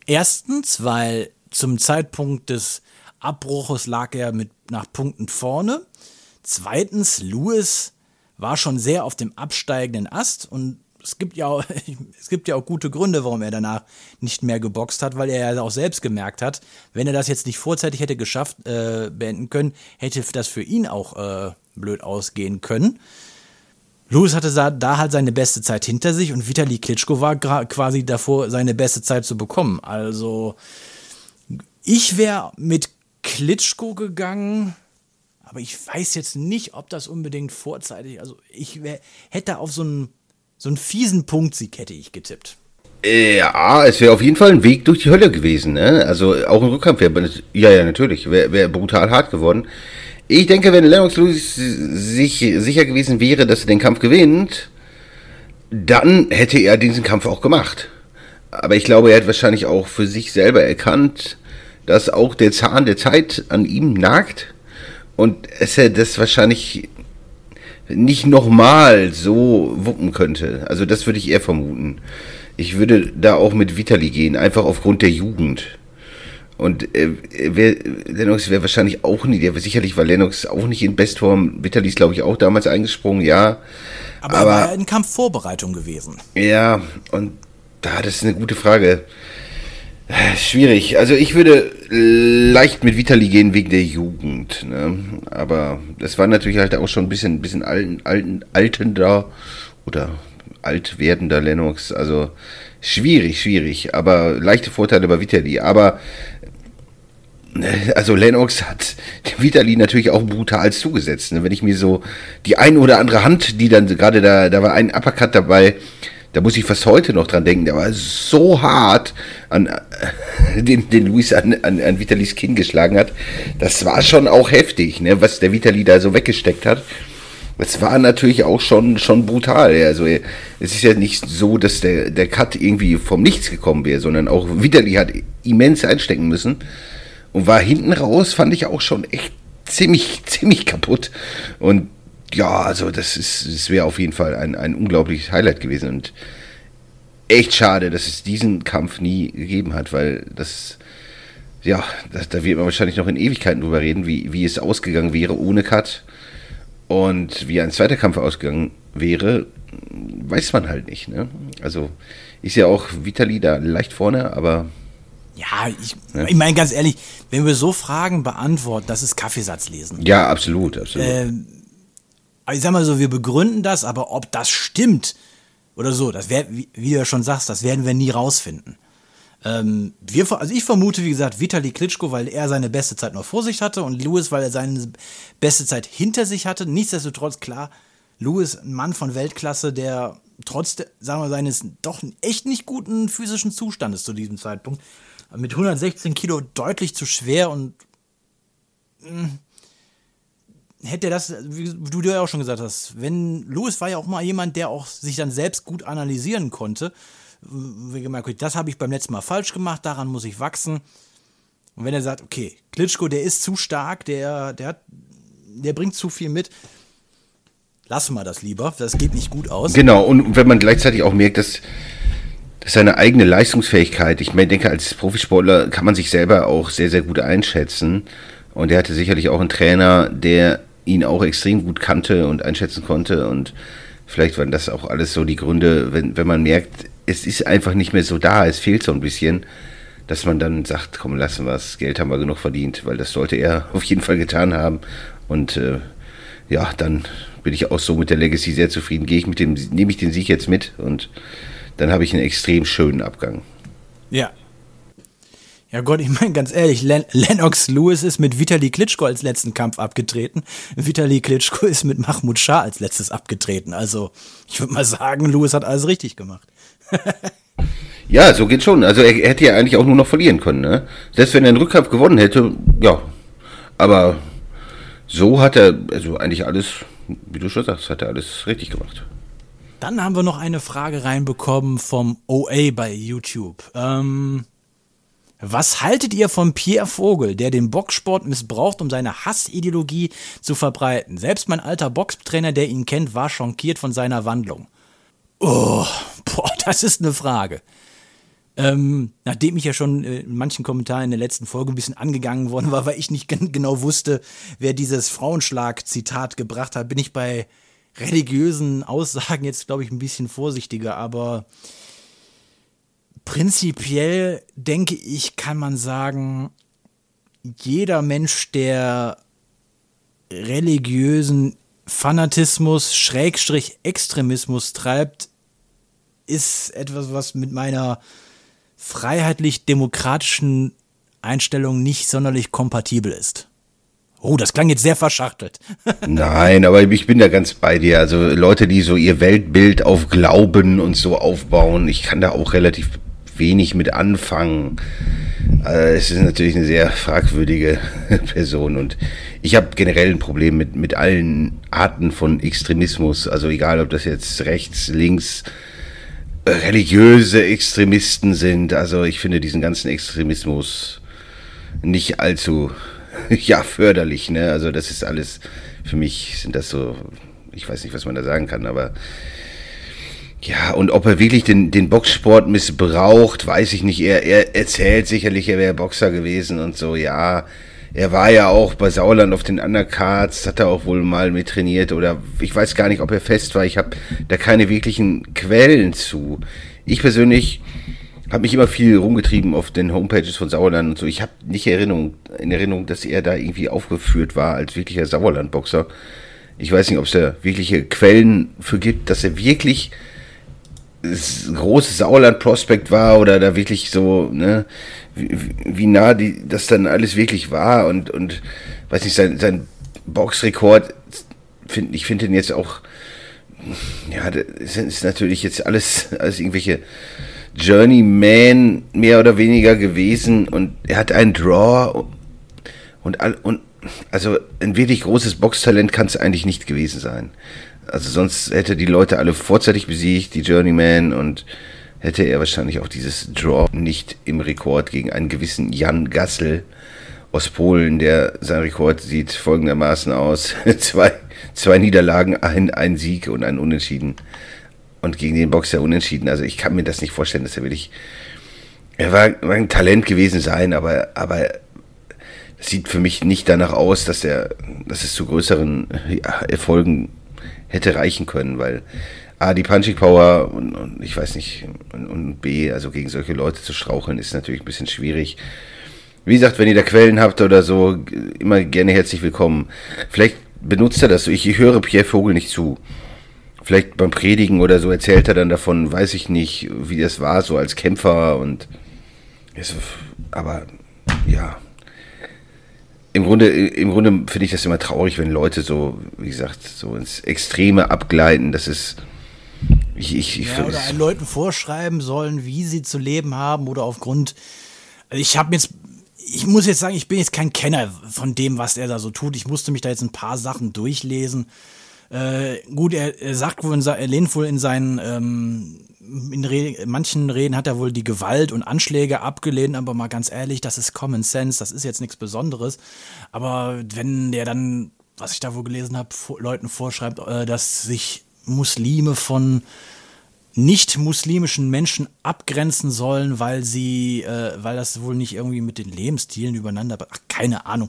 Erstens, weil zum Zeitpunkt des Abbruches lag er mit nach Punkten vorne. Zweitens, Lewis war schon sehr auf dem absteigenden Ast und es gibt ja auch, es gibt ja auch gute Gründe, warum er danach nicht mehr geboxt hat, weil er ja auch selbst gemerkt hat, wenn er das jetzt nicht vorzeitig hätte geschafft äh, beenden können, hätte das für ihn auch äh, blöd ausgehen können. Lewis hatte da halt seine beste Zeit hinter sich und Vitali Klitschko war quasi davor, seine beste Zeit zu bekommen. Also ich wäre mit Klitschko gegangen, aber ich weiß jetzt nicht, ob das unbedingt vorzeitig. Also ich wär, hätte auf so einen, so einen fiesen Punktsieg hätte ich getippt. Ja, es wäre auf jeden Fall ein Weg durch die Hölle gewesen. Ne? Also auch ein Rückkampf wäre, ja, ja, natürlich, wäre wär brutal hart geworden. Ich denke, wenn Lennox Lewis sich sicher gewesen wäre, dass er den Kampf gewinnt, dann hätte er diesen Kampf auch gemacht. Aber ich glaube, er hat wahrscheinlich auch für sich selber erkannt, dass auch der Zahn der Zeit an ihm nagt und es er das wahrscheinlich nicht nochmal so wuppen könnte. Also das würde ich eher vermuten. Ich würde da auch mit Vitali gehen, einfach aufgrund der Jugend. Und äh, wär, Lennox wäre wahrscheinlich auch nicht, der sicherlich war Lennox auch nicht in Bestform. Vitali ist, glaube ich, auch damals eingesprungen, ja. Aber, aber er war in Kampfvorbereitung gewesen. Ja, und da, das ist eine gute Frage. Schwierig. Also ich würde leicht mit Vitali gehen wegen der Jugend. Ne? Aber das war natürlich halt auch schon ein bisschen, bisschen alten, alten, altender oder alt werdender Lennox. Also schwierig, schwierig. Aber leichte Vorteile bei Vitali. Aber also Lennox hat Vitali natürlich auch brutal zugesetzt. Ne? Wenn ich mir so die ein oder andere Hand, die dann gerade da, da war ein Uppercut dabei, da muss ich fast heute noch dran denken, der war so hart an den, den Luis an, an, an Vitalis Kinn geschlagen hat. Das war schon auch heftig, ne, was der Vitali da so weggesteckt hat. Das war natürlich auch schon, schon brutal. Also es ist ja nicht so, dass der, der Cut irgendwie vom Nichts gekommen wäre, sondern auch Vitali hat immens einstecken müssen und war hinten raus, fand ich auch schon echt ziemlich, ziemlich kaputt. Und ja, also das ist, das wäre auf jeden Fall ein, ein unglaubliches Highlight gewesen und echt schade, dass es diesen Kampf nie gegeben hat, weil das, ja, das, da wird man wahrscheinlich noch in Ewigkeiten drüber reden, wie, wie es ausgegangen wäre ohne Cut und wie ein zweiter Kampf ausgegangen wäre, weiß man halt nicht. Ne? Also ist ja auch Vitali da leicht vorne, aber ja, ich, ich meine ganz ehrlich, wenn wir so Fragen beantworten, das ist Kaffeesatz lesen. Ja, absolut, absolut. Äh, ich sag mal so, wir begründen das, aber ob das stimmt oder so, das wär, wie, wie, du ja schon sagst, das werden wir nie rausfinden. Ähm, wir, also ich vermute, wie gesagt, Vitali Klitschko, weil er seine beste Zeit noch vor sich hatte und Lewis, weil er seine beste Zeit hinter sich hatte. Nichtsdestotrotz, klar, Lewis, ein Mann von Weltklasse, der trotz, sagen wir, seines doch echt nicht guten physischen Zustandes zu diesem Zeitpunkt mit 116 Kilo deutlich zu schwer und mh, hm, hätte das, wie du dir ja auch schon gesagt hast, wenn Lewis war ja auch mal jemand, der auch sich dann selbst gut analysieren konnte. Das habe ich beim letzten Mal falsch gemacht, daran muss ich wachsen. Und wenn er sagt, okay, Klitschko, der ist zu stark, der, der, hat, der bringt zu viel mit, lassen wir das lieber, das geht nicht gut aus. Genau, und wenn man gleichzeitig auch merkt, dass, dass seine eigene Leistungsfähigkeit, ich denke, als Profisportler kann man sich selber auch sehr, sehr gut einschätzen. Und er hatte sicherlich auch einen Trainer, der ihn auch extrem gut kannte und einschätzen konnte. Und vielleicht waren das auch alles so die Gründe, wenn, wenn man merkt, es ist einfach nicht mehr so da, es fehlt so ein bisschen, dass man dann sagt, komm, lassen wir es, Geld haben wir genug verdient, weil das sollte er auf jeden Fall getan haben. Und äh, ja, dann bin ich auch so mit der Legacy sehr zufrieden. Gehe ich mit dem, nehme ich den Sieg jetzt mit und dann habe ich einen extrem schönen Abgang. Ja, ja Gott, ich meine ganz ehrlich, Len Lennox Lewis ist mit Vitali Klitschko als letzten Kampf abgetreten. Vitali Klitschko ist mit Mahmoud Shah als letztes abgetreten. Also ich würde mal sagen, Lewis hat alles richtig gemacht. ja, so geht schon. Also er, er, hätte ja eigentlich auch nur noch verlieren können. Ne? Selbst wenn er einen Rückkampf gewonnen hätte, ja. Aber so hat er, also eigentlich alles, wie du schon sagst, hat er alles richtig gemacht. Dann haben wir noch eine Frage reinbekommen vom OA bei YouTube. Ähm, was haltet ihr von Pierre Vogel, der den Boxsport missbraucht, um seine Hassideologie zu verbreiten? Selbst mein alter Boxtrainer, der ihn kennt, war schockiert von seiner Wandlung. Oh, boah, das ist eine Frage. Ähm, nachdem ich ja schon äh, in manchen Kommentaren in der letzten Folge ein bisschen angegangen worden war, weil ich nicht genau wusste, wer dieses Frauenschlag-Zitat gebracht hat, bin ich bei religiösen Aussagen jetzt, glaube ich, ein bisschen vorsichtiger, aber prinzipiell denke ich, kann man sagen, jeder Mensch, der religiösen Fanatismus, Schrägstrich Extremismus treibt, ist etwas, was mit meiner freiheitlich-demokratischen Einstellung nicht sonderlich kompatibel ist. Oh, das klang jetzt sehr verschachtelt. Nein, aber ich bin da ganz bei dir. Also Leute, die so ihr Weltbild auf Glauben und so aufbauen, ich kann da auch relativ wenig mit anfangen. Also es ist natürlich eine sehr fragwürdige Person und ich habe generell ein Problem mit, mit allen Arten von Extremismus. Also egal, ob das jetzt rechts, links, religiöse Extremisten sind. Also ich finde diesen ganzen Extremismus nicht allzu ja förderlich. Ne? Also das ist alles für mich sind das so. Ich weiß nicht, was man da sagen kann, aber ja, und ob er wirklich den, den Boxsport missbraucht, weiß ich nicht. Er, er erzählt sicherlich, er wäre Boxer gewesen und so, ja. Er war ja auch bei Sauerland auf den Undercards, hat er auch wohl mal mit trainiert oder ich weiß gar nicht, ob er fest war. Ich habe da keine wirklichen Quellen zu. Ich persönlich habe mich immer viel rumgetrieben auf den Homepages von Sauerland und so. Ich habe nicht Erinnerung, in Erinnerung, dass er da irgendwie aufgeführt war als wirklicher Sauerland-Boxer. Ich weiß nicht, ob es da wirkliche Quellen für gibt, dass er wirklich großes Sauerland-Prospekt war oder da wirklich so, ne, wie, wie nah die, das dann alles wirklich war und, und weiß nicht, sein, sein Boxrekord, find, ich finde den jetzt auch, ja, das ist natürlich jetzt alles, alles irgendwelche Journeyman mehr oder weniger gewesen und er hat einen Draw und, und also ein wirklich großes Boxtalent kann es eigentlich nicht gewesen sein. Also sonst hätte die Leute alle vorzeitig besiegt, die Journeyman, und hätte er wahrscheinlich auch dieses Draw nicht im Rekord gegen einen gewissen Jan Gassel aus Polen, der sein Rekord sieht folgendermaßen aus. zwei, zwei Niederlagen, ein, ein Sieg und ein Unentschieden. Und gegen den Boxer unentschieden. Also ich kann mir das nicht vorstellen, dass er wirklich. Er war, war ein Talent gewesen sein, aber, aber es sieht für mich nicht danach aus, dass er, dass es zu größeren ja, Erfolgen hätte reichen können, weil A, die Punching Power und, und ich weiß nicht, und, und, B, also gegen solche Leute zu straucheln, ist natürlich ein bisschen schwierig. Wie gesagt, wenn ihr da Quellen habt oder so, immer gerne herzlich willkommen. Vielleicht benutzt er das so. Ich, höre Pierre Vogel nicht zu. Vielleicht beim Predigen oder so erzählt er dann davon, weiß ich nicht, wie das war, so als Kämpfer und. Aber ja, Grunde, im Grunde finde ich das immer traurig, wenn Leute so, wie gesagt, so ins Extreme abgleiten. Das ist. Ich, ich, ich ja, oder einen Leuten vorschreiben sollen, wie sie zu leben haben oder aufgrund. Ich habe jetzt. Ich muss jetzt sagen, ich bin jetzt kein Kenner von dem, was er da so tut. Ich musste mich da jetzt ein paar Sachen durchlesen. Äh, gut, er, er sagt wohl, er lehnt wohl in seinen ähm, in, Re manchen Reden hat er wohl die Gewalt und Anschläge abgelehnt, aber mal ganz ehrlich, das ist Common Sense, das ist jetzt nichts Besonderes. Aber wenn der dann, was ich da wohl gelesen habe, Leuten vorschreibt, äh, dass sich Muslime von nicht-muslimischen Menschen abgrenzen sollen, weil sie, äh, weil das wohl nicht irgendwie mit den Lebensstilen übereinander, ach, keine Ahnung.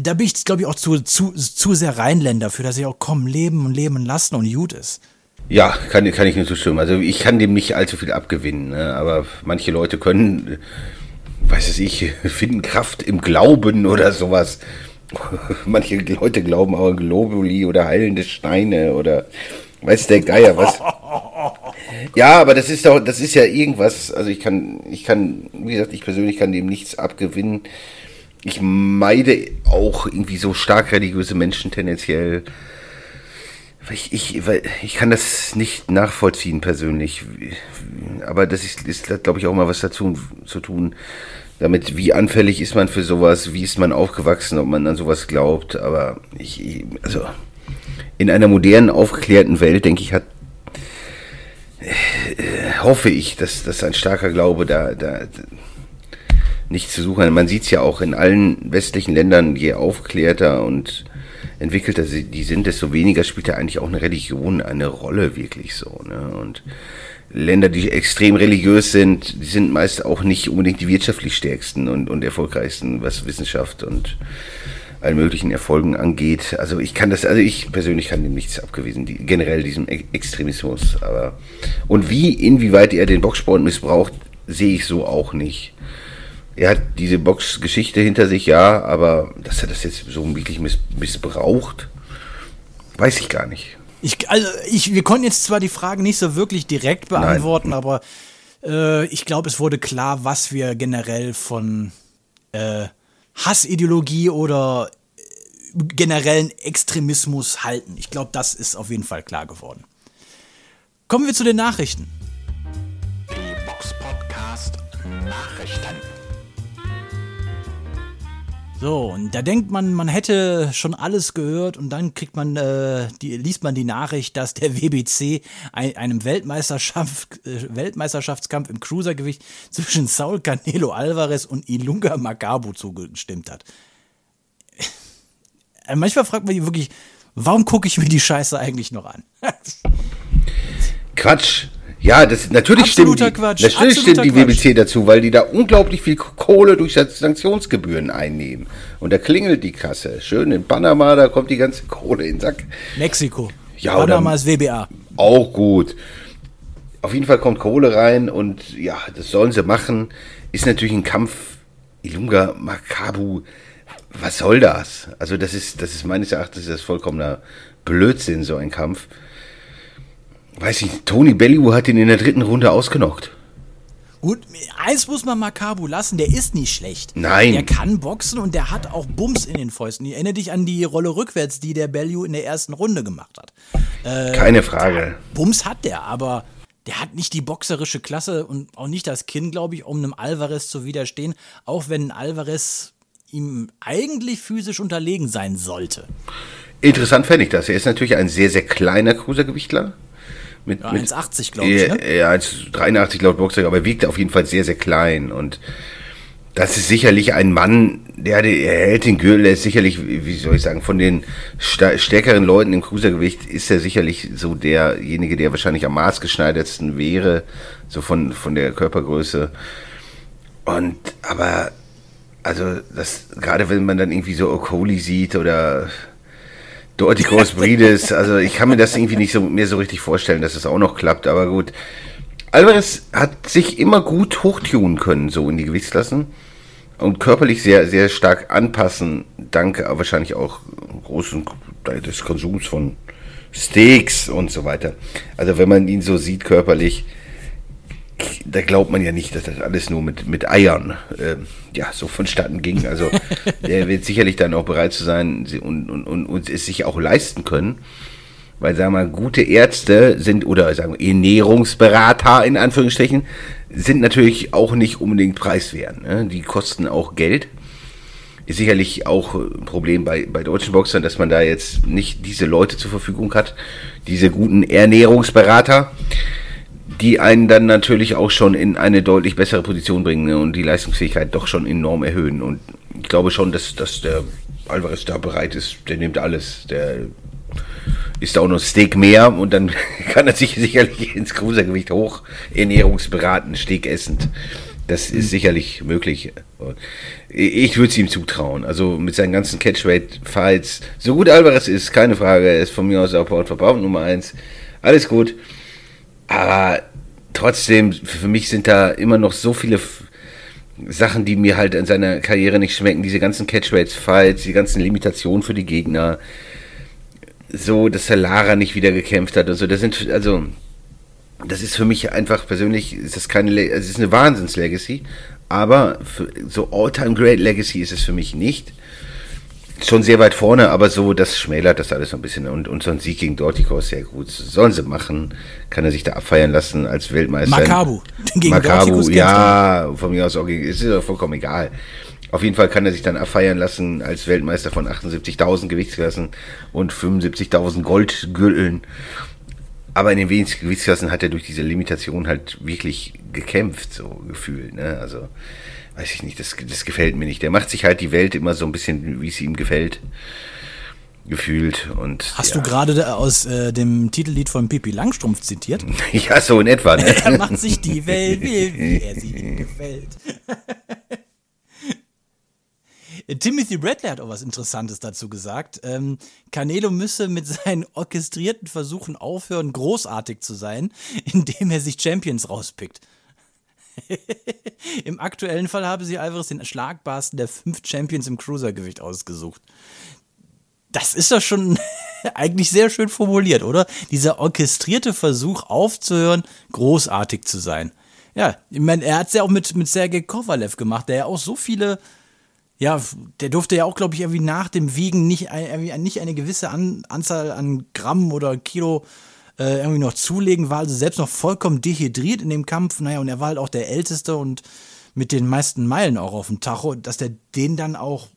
Da bin ich, glaube ich, auch zu, zu, zu sehr Rheinländer für, dass ich auch kommen, leben und leben lassen und gut ist. Ja, kann, kann ich nur zustimmen. Also ich kann dem nicht allzu viel abgewinnen, ne? aber manche Leute können, weiß es ich, finden Kraft im Glauben oder sowas. Manche Leute glauben auch an Globuli oder heilende Steine oder weiß der Geier was. Ja, aber das ist doch, das ist ja irgendwas. Also ich kann, ich kann, wie gesagt, ich persönlich kann dem nichts abgewinnen. Ich meide auch irgendwie so stark religiöse Menschen tendenziell. Ich, ich, ich kann das nicht nachvollziehen persönlich. Aber das ist, ist glaube ich, auch mal was dazu zu tun. Damit, wie anfällig ist man für sowas, wie ist man aufgewachsen, ob man an sowas glaubt. Aber ich, also in einer modernen, aufgeklärten Welt, denke ich, hat hoffe ich, dass, dass ein starker Glaube da, da nicht zu suchen. Man sieht es ja auch in allen westlichen Ländern, je aufklärter und entwickelter die sind, desto weniger spielt ja eigentlich auch eine Religion eine Rolle wirklich so. Ne? Und Länder, die extrem religiös sind, die sind meist auch nicht unbedingt die wirtschaftlich stärksten und, und erfolgreichsten, was Wissenschaft und allen möglichen Erfolgen angeht. Also ich kann das, also ich persönlich kann dem nichts abgewiesen, die, generell diesem Extremismus. Aber und wie, inwieweit er den Boxsport missbraucht, sehe ich so auch nicht er hat diese Box-Geschichte hinter sich, ja, aber dass er das jetzt so wirklich miss missbraucht, weiß ich gar nicht. Ich, also ich, wir konnten jetzt zwar die Frage nicht so wirklich direkt beantworten, Nein. aber äh, ich glaube, es wurde klar, was wir generell von äh, Hassideologie oder generellen Extremismus halten. Ich glaube, das ist auf jeden Fall klar geworden. Kommen wir zu den Nachrichten. Die Box Podcast Nachrichten. So, und da denkt man, man hätte schon alles gehört und dann kriegt man, äh, die, liest man die Nachricht, dass der WBC ein, einem Weltmeisterschaft, äh, Weltmeisterschaftskampf im Cruisergewicht zwischen Saul Canelo Alvarez und Ilunga Makabu zugestimmt hat. Äh, manchmal fragt man sich wirklich, warum gucke ich mir die Scheiße eigentlich noch an? Quatsch. Ja, das natürlich stimmt. Die, Quatsch. Natürlich stimmt die WBC dazu, weil die da unglaublich viel Kohle durch Sanktionsgebühren einnehmen. Und da klingelt die Kasse. Schön in Panama, da kommt die ganze Kohle in den Sack. Mexiko. Ja, Panama ist WBA. Auch gut. Auf jeden Fall kommt Kohle rein und ja, das sollen sie machen. Ist natürlich ein Kampf. Ilunga Makabu, was soll das? Also das ist, das ist meines Erachtens das vollkommener Blödsinn, so ein Kampf. Weiß ich, Tony Bellew hat ihn in der dritten Runde ausgenockt. Gut, eins muss man Makabu lassen, der ist nicht schlecht. Nein. Der kann boxen und der hat auch Bums in den Fäusten. Erinnere dich an die Rolle rückwärts, die der Bellew in der ersten Runde gemacht hat. Keine Frage. Bums hat der, aber der hat nicht die boxerische Klasse und auch nicht das Kinn, glaube ich, um einem Alvarez zu widerstehen, auch wenn ein Alvarez ihm eigentlich physisch unterlegen sein sollte. Interessant fände ich das. Er ist natürlich ein sehr, sehr kleiner Cruisergewichtler. Mit, Ja, mit 1,80 glaube ich, ne? Ja, 1,83 laut Boxer, aber er wiegt auf jeden Fall sehr, sehr klein. Und das ist sicherlich ein Mann, der, der hält den Gürtel, der ist sicherlich, wie soll ich sagen, von den stärkeren Leuten im Cruisergewicht ist er sicherlich so derjenige, der wahrscheinlich am maßgeschneidertsten wäre, so von, von der Körpergröße. Und, aber, also, das, gerade wenn man dann irgendwie so Okoli sieht oder Dorticos Brides, also ich kann mir das irgendwie nicht so mehr so richtig vorstellen, dass das auch noch klappt, aber gut. Alvarez hat sich immer gut hochtunen können, so in die Gewichtsklassen und körperlich sehr, sehr stark anpassen, dank wahrscheinlich auch großen des Konsums von Steaks und so weiter. Also wenn man ihn so sieht körperlich, da glaubt man ja nicht, dass das alles nur mit, mit Eiern ähm, ja, so vonstatten ging. Also der wird sicherlich dann auch bereit zu sein und, und, und, und es sich auch leisten können. Weil, sagen wir mal, gute Ärzte sind, oder sagen wir, Ernährungsberater in Anführungsstrichen, sind natürlich auch nicht unbedingt preiswert. Ne? Die kosten auch Geld. Ist sicherlich auch ein Problem bei, bei deutschen Boxern, dass man da jetzt nicht diese Leute zur Verfügung hat, diese guten Ernährungsberater die einen dann natürlich auch schon in eine deutlich bessere Position bringen ne, und die Leistungsfähigkeit doch schon enorm erhöhen. Und ich glaube schon, dass, dass der Alvarez da bereit ist. Der nimmt alles. Der ist da auch noch Steak mehr und dann kann er sich sicherlich ins Cruisergewicht hoch ernährungsberaten, Steak essend. Das ist sicherlich möglich. Ich würde es ihm zutrauen. Also mit seinen ganzen Catchweight-Fights, so gut Alvarez ist, keine Frage, er ist von mir aus auch verbaut Nummer eins. Alles gut. Aber trotzdem, für mich sind da immer noch so viele Sachen, die mir halt in seiner Karriere nicht schmecken. Diese ganzen Catchweights-Fights, die ganzen Limitationen für die Gegner. So, dass der Lara nicht wieder gekämpft hat und so. Das sind, also, das ist für mich einfach persönlich, ist das keine, also es ist eine Wahnsinns-Legacy. Aber für, so All-Time-Great Legacy ist es für mich nicht schon sehr weit vorne, aber so, das schmälert das alles so ein bisschen. Und, und so ein Sieg gegen Dortico ist sehr gut. Sollen sie machen. Kann er sich da abfeiern lassen als Weltmeister. Makabu. Gegen Makabu, ja, von mir aus auch gegen, ist ja vollkommen egal. Auf jeden Fall kann er sich dann abfeiern lassen als Weltmeister von 78.000 Gewichtsklassen und 75.000 Goldgürteln. Aber in den wenigsten Gewichtsklassen hat er durch diese Limitation halt wirklich gekämpft, so gefühlt. Ne? Also, weiß ich nicht, das, das gefällt mir nicht. Der macht sich halt die Welt immer so ein bisschen, wie es ihm gefällt, gefühlt. Und, Hast ja. du gerade aus äh, dem Titellied von Pippi Langstrumpf zitiert? Ja, so in etwa. Ne? Er macht sich die Welt, wie, wie er sie ihm gefällt. Timothy Bradley hat auch was Interessantes dazu gesagt. Ähm, Canelo müsse mit seinen orchestrierten Versuchen aufhören, großartig zu sein, indem er sich Champions rauspickt. Im aktuellen Fall habe sie Alvarez den schlagbarsten der fünf Champions im Cruisergewicht ausgesucht. Das ist doch schon eigentlich sehr schön formuliert, oder? Dieser orchestrierte Versuch aufzuhören, großartig zu sein. Ja, ich meine, er hat es ja auch mit, mit Sergei Kovalev gemacht, der ja auch so viele Ja, der durfte ja auch, glaube ich, irgendwie nach dem Wiegen nicht, nicht eine gewisse An Anzahl an Gramm oder Kilo äh, irgendwie noch zulegen, war also selbst noch vollkommen dehydriert in dem Kampf. Naja, und er war halt auch der Älteste und mit den meisten Meilen auch auf dem Tacho, dass der den dann auch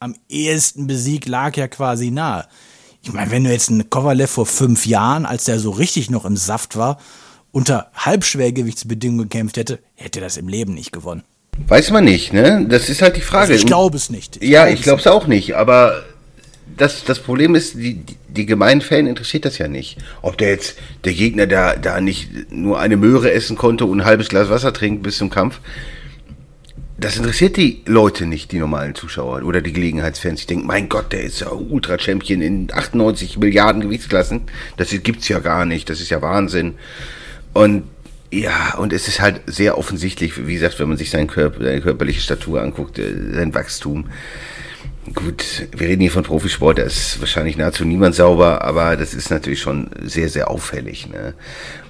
am ehesten besiegt, lag ja quasi nahe. Ich meine, wenn du jetzt einen Kovalev vor fünf Jahren, als der so richtig noch im Saft war, unter Halbschwergewichtsbedingungen gekämpft hätte, hätte er das im Leben nicht gewonnen. Weiß man nicht, ne? Das ist halt die Frage. Also ich glaube es nicht. Ich ja, ich glaube es auch nicht, aber das, das Problem ist, die, die gemeinen Fan interessiert das ja nicht. Ob der jetzt, der Gegner da, da nicht nur eine Möhre essen konnte und ein halbes Glas Wasser trinkt bis zum Kampf, das interessiert die Leute nicht, die normalen Zuschauer oder die Gelegenheitsfans. Ich denke, mein Gott, der ist ja Ultra-Champion in 98 Milliarden Gewichtsklassen. Das gibt's ja gar nicht. Das ist ja Wahnsinn. Und ja, und es ist halt sehr offensichtlich, wie gesagt, wenn man sich seinen Körper, seine körperliche Statur anguckt, äh, sein Wachstum. Gut, wir reden hier von Profisport, da ist wahrscheinlich nahezu niemand sauber, aber das ist natürlich schon sehr, sehr auffällig. Ne?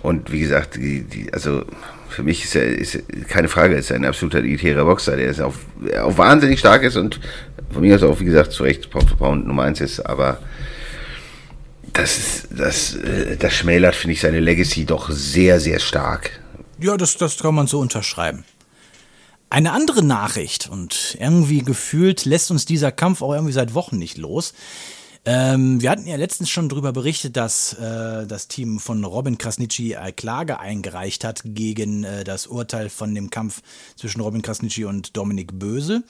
Und wie gesagt, die, die, also für mich ist er ist keine Frage, ist er ein absoluter elitärer Boxer, der ist auch, auch wahnsinnig stark ist und von mir aus auch, wie gesagt, zu Recht Pound for Pound Nummer 1 ist, aber das, ist, das, äh, das schmälert, finde ich, seine Legacy doch sehr, sehr stark. Ja, das, das kann man so unterschreiben. Eine andere Nachricht und irgendwie gefühlt lässt uns dieser Kampf auch irgendwie seit Wochen nicht los. Ähm, wir hatten ja letztens schon darüber berichtet, dass äh, das Team von Robin Krasnitschi äh, Klage eingereicht hat gegen äh, das Urteil von dem Kampf zwischen Robin Krasnitschi und Dominik Böse.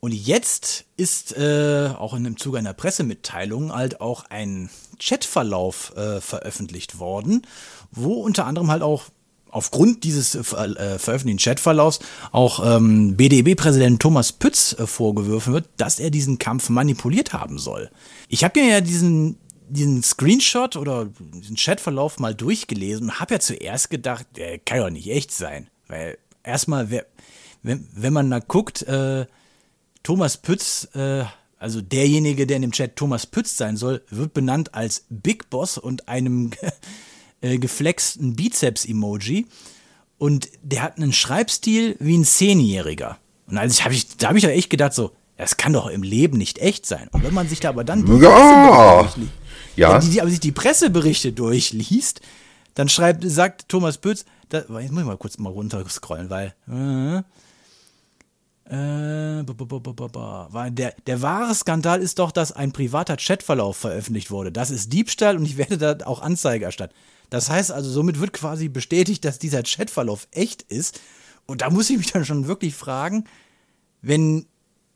Und jetzt ist äh, auch in dem Zuge einer Pressemitteilung halt auch ein Chatverlauf äh, veröffentlicht worden, wo unter anderem halt auch aufgrund dieses äh, äh, veröffentlichten Chatverlaufs auch ähm, BDB-Präsident Thomas Pütz äh, vorgeworfen wird, dass er diesen Kampf manipuliert haben soll. Ich habe mir ja diesen, diesen Screenshot oder diesen Chatverlauf mal durchgelesen und habe ja zuerst gedacht, der kann doch nicht echt sein. Weil erstmal, wenn, wenn man da guckt, äh, Thomas Pütz, äh, also derjenige, der in dem Chat Thomas Pütz sein soll, wird benannt als Big Boss und einem äh, geflexten Bizeps-Emoji. Und der hat einen Schreibstil wie ein Zehnjähriger. Und also hab ich, da habe ich doch echt gedacht, so, das kann doch im Leben nicht echt sein. Und wenn man sich da aber dann die ja. Presseberichte, ja. die, die, aber sich die Presseberichte durchliest, dann schreibt, sagt Thomas Pütz, da, jetzt muss ich mal kurz mal runter scrollen, weil äh, äh, der, der wahre Skandal ist doch, dass ein privater Chatverlauf veröffentlicht wurde. Das ist Diebstahl und ich werde da auch Anzeige erstatten. Das heißt also, somit wird quasi bestätigt, dass dieser Chatverlauf echt ist. Und da muss ich mich dann schon wirklich fragen, wenn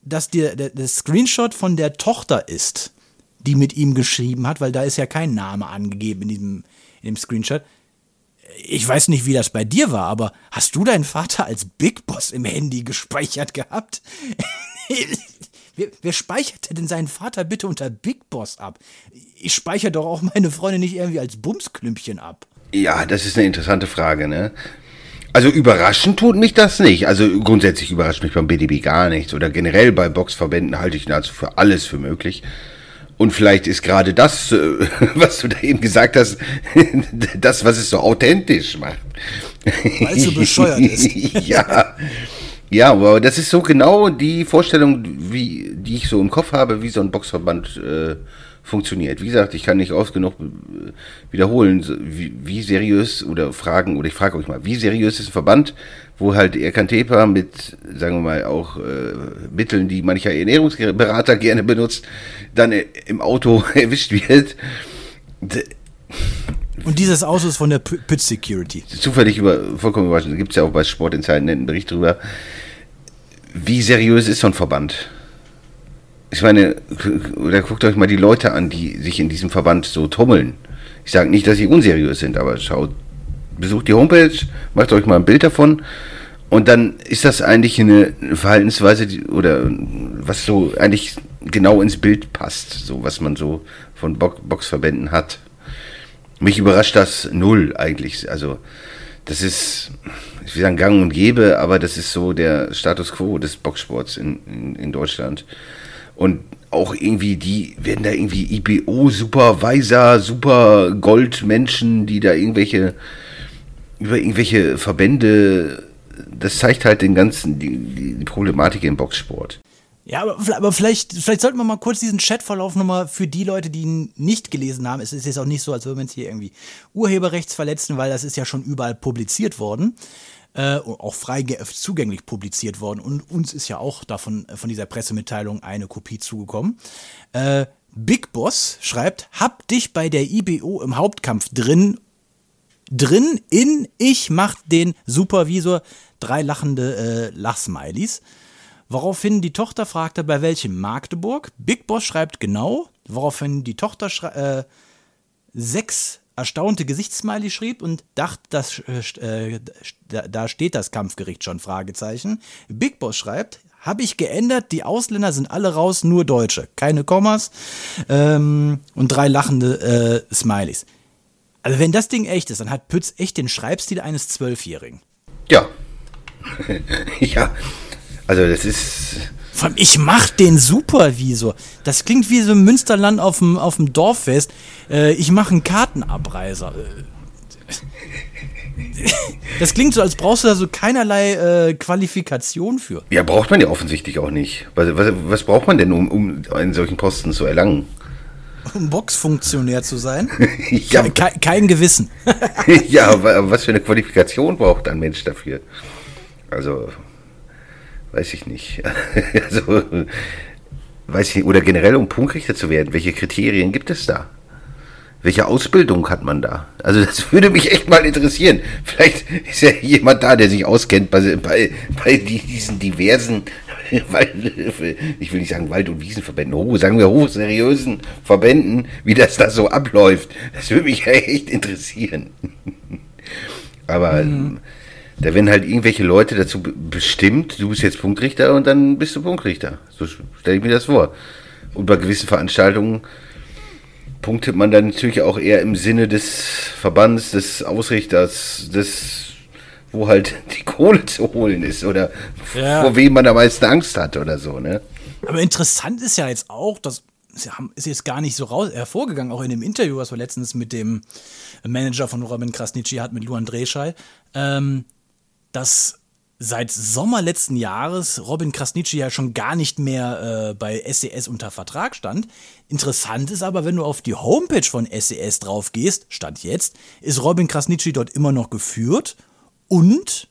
das der, der, der Screenshot von der Tochter ist, die mit ihm geschrieben hat, weil da ist ja kein Name angegeben in diesem in dem Screenshot. Ich weiß nicht, wie das bei dir war, aber hast du deinen Vater als Big Boss im Handy gespeichert gehabt? Wer, wer speichert denn seinen Vater bitte unter Big Boss ab? Ich speichere doch auch meine Freunde nicht irgendwie als Bumsklümpchen ab. Ja, das ist eine interessante Frage, ne? Also überraschend tut mich das nicht. Also grundsätzlich überrascht mich beim BDB gar nichts. Oder generell bei Boxverbänden halte ich nahezu für alles für möglich. Und vielleicht ist gerade das, äh, was du da eben gesagt hast, das, was es so authentisch macht. Weil es so bescheuert ist. ja. Ja, aber das ist so genau die Vorstellung, wie, die ich so im Kopf habe, wie so ein Boxverband äh, funktioniert. Wie gesagt, ich kann nicht oft genug äh, wiederholen, wie, wie seriös oder fragen, oder ich frage euch mal, wie seriös ist ein Verband, wo halt Erkan Tepa mit, sagen wir mal, auch äh, Mitteln, die mancher Ernährungsberater gerne benutzt, dann äh, im Auto erwischt wird. Und dieses Auto ist von der Pit Security. Zufällig über, vollkommen überraschend, gibt es ja auch bei Sport in Zeiten einen Bericht drüber. Wie seriös ist so ein Verband? Ich meine, oder guckt euch mal die Leute an, die sich in diesem Verband so tummeln. Ich sage nicht, dass sie unseriös sind, aber schaut, besucht die Homepage, macht euch mal ein Bild davon und dann ist das eigentlich eine Verhaltensweise, oder was so eigentlich genau ins Bild passt, so was man so von Boxverbänden hat. Mich überrascht das null eigentlich. Also, das ist, ich will sagen, gang und gäbe, aber das ist so der Status quo des Boxsports in, in, in Deutschland. Und auch irgendwie, die werden da irgendwie IBO-Supervisor, super Goldmenschen, die da irgendwelche, über irgendwelche Verbände, das zeigt halt den ganzen, die, die, die Problematik im Boxsport. Ja, aber, aber vielleicht, vielleicht sollten wir mal kurz diesen Chatverlauf nochmal für die Leute, die ihn nicht gelesen haben. Es ist jetzt auch nicht so, als würden wir uns hier irgendwie Urheberrechtsverletzen, weil das ist ja schon überall publiziert worden. Äh, auch frei zugänglich publiziert worden. Und uns ist ja auch davon, von dieser Pressemitteilung eine Kopie zugekommen. Äh, Big Boss schreibt, hab dich bei der IBO im Hauptkampf drin, drin in ich mach den Supervisor, drei lachende äh, Lachsmilies. Woraufhin die Tochter fragte, bei welchem Magdeburg. Big Boss schreibt genau, woraufhin die Tochter äh, sechs erstaunte Gesichtssmiley schrieb und dachte, das, äh, da steht das Kampfgericht schon, Fragezeichen. Big Boss schreibt, habe ich geändert, die Ausländer sind alle raus, nur Deutsche. Keine Kommas ähm, und drei lachende äh, Smileys. Also wenn das Ding echt ist, dann hat Pütz echt den Schreibstil eines Zwölfjährigen. Ja. ja, also das ist. Vor allem, ich mach den Supervisor. Das klingt wie so ein Münsterland auf dem, auf dem Dorffest. Äh, ich mache einen Kartenabreiser. Das klingt so, als brauchst du da so keinerlei äh, Qualifikation für. Ja, braucht man ja offensichtlich auch nicht. Was, was, was braucht man denn, um, um einen solchen Posten zu erlangen? Um Boxfunktionär zu sein? ja, Ke kein Gewissen. ja, aber was für eine Qualifikation braucht ein Mensch dafür? Also, weiß ich nicht. also, weiß ich nicht. Oder generell, um Punktrichter zu werden, welche Kriterien gibt es da? Welche Ausbildung hat man da? Also das würde mich echt mal interessieren. Vielleicht ist ja jemand da, der sich auskennt bei, bei, bei diesen diversen, ich will nicht sagen Wald- und Wiesenverbänden, oh, sagen wir hochseriösen Verbänden, wie das da so abläuft. Das würde mich echt interessieren. Aber mhm. Da werden halt irgendwelche Leute dazu bestimmt, du bist jetzt Punktrichter und dann bist du Punktrichter. So stelle ich mir das vor. Und bei gewissen Veranstaltungen punktet man dann natürlich auch eher im Sinne des Verbands, des Ausrichters, des, wo halt die Kohle zu holen ist oder ja. vor wem man am meisten Angst hat oder so, ne? Aber interessant ist ja jetzt auch, dass ist jetzt gar nicht so raus, hervorgegangen, auch in dem Interview, was wir letztens mit dem Manager von Robin Krasnitschi hat, mit Luan Dreschei, ähm, dass seit Sommer letzten Jahres Robin Krasnitschi ja schon gar nicht mehr äh, bei SES unter Vertrag stand. Interessant ist aber, wenn du auf die Homepage von SES drauf gehst, stand jetzt, ist Robin Krasnitschi dort immer noch geführt und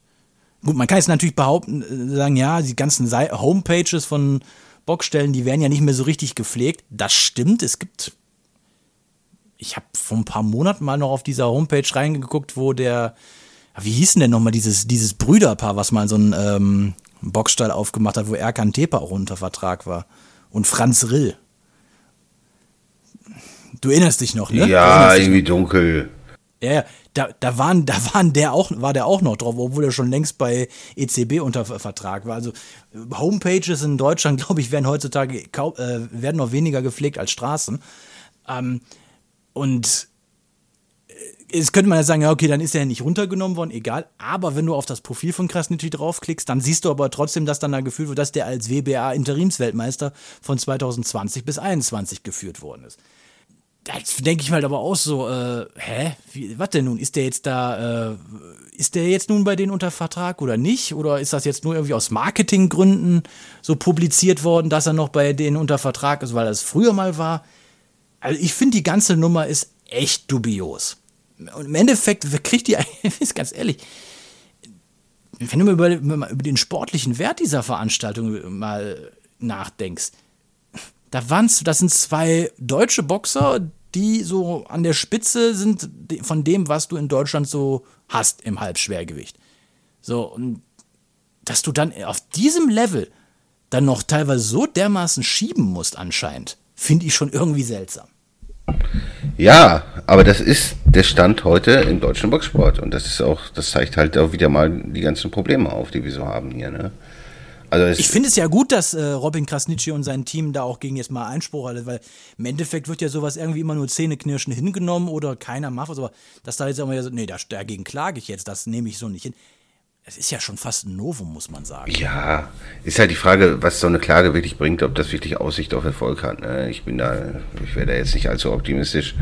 gut, man kann jetzt natürlich behaupten, äh, sagen, ja, die ganzen Homepages von Boxstellen, die werden ja nicht mehr so richtig gepflegt. Das stimmt, es gibt ich habe vor ein paar Monaten mal noch auf dieser Homepage reingeguckt, wo der wie hieß denn nochmal dieses, dieses Brüderpaar, was mal so einen ähm, Boxstall aufgemacht hat, wo Erkan Tepe auch unter Vertrag war. Und Franz Rill. Du erinnerst dich noch, ne? Ja, irgendwie noch. dunkel. Ja, da, da, waren, da waren der auch, war der auch noch drauf, obwohl er schon längst bei ECB unter Vertrag war. Also Homepages in Deutschland, glaube ich, werden heutzutage kaum, äh, werden noch weniger gepflegt als Straßen. Ähm, und Jetzt könnte man ja sagen, ja, okay, dann ist er ja nicht runtergenommen worden, egal. Aber wenn du auf das Profil von Krasnitschi draufklickst, dann siehst du aber trotzdem, dass dann da geführt wird, dass der als WBA-Interimsweltmeister von 2020 bis 2021 geführt worden ist. Da denke ich mal halt aber auch so, äh, hä? Was denn nun? Ist der jetzt da, äh, ist der jetzt nun bei denen unter Vertrag oder nicht? Oder ist das jetzt nur irgendwie aus Marketinggründen so publiziert worden, dass er noch bei denen unter Vertrag ist, weil das früher mal war? Also ich finde, die ganze Nummer ist echt dubios. Und im Endeffekt kriegt die, ist ganz ehrlich, wenn du mal über, über, den sportlichen Wert dieser Veranstaltung mal nachdenkst, da waren's, das sind zwei deutsche Boxer, die so an der Spitze sind von dem, was du in Deutschland so hast im Halbschwergewicht. So, und dass du dann auf diesem Level dann noch teilweise so dermaßen schieben musst, anscheinend, finde ich schon irgendwie seltsam. Ja, aber das ist der Stand heute im deutschen Boxsport und das ist auch, das zeigt halt auch wieder mal die ganzen Probleme auf, die wir so haben hier. Ne? Also ich finde es ja gut, dass äh, Robin Krasnitschi und sein Team da auch gegen jetzt mal Einspruch hatte, weil im Endeffekt wird ja sowas irgendwie immer nur Zähneknirschen hingenommen oder keiner macht was, aber dass da jetzt immer so, nee, dagegen klage ich jetzt, das nehme ich so nicht hin. Es ist ja schon fast ein Novum, muss man sagen. Ja, ist halt die Frage, was so eine Klage wirklich bringt, ob das wirklich Aussicht auf Erfolg hat. Ne? Ich bin da, ich wäre da jetzt nicht allzu optimistisch.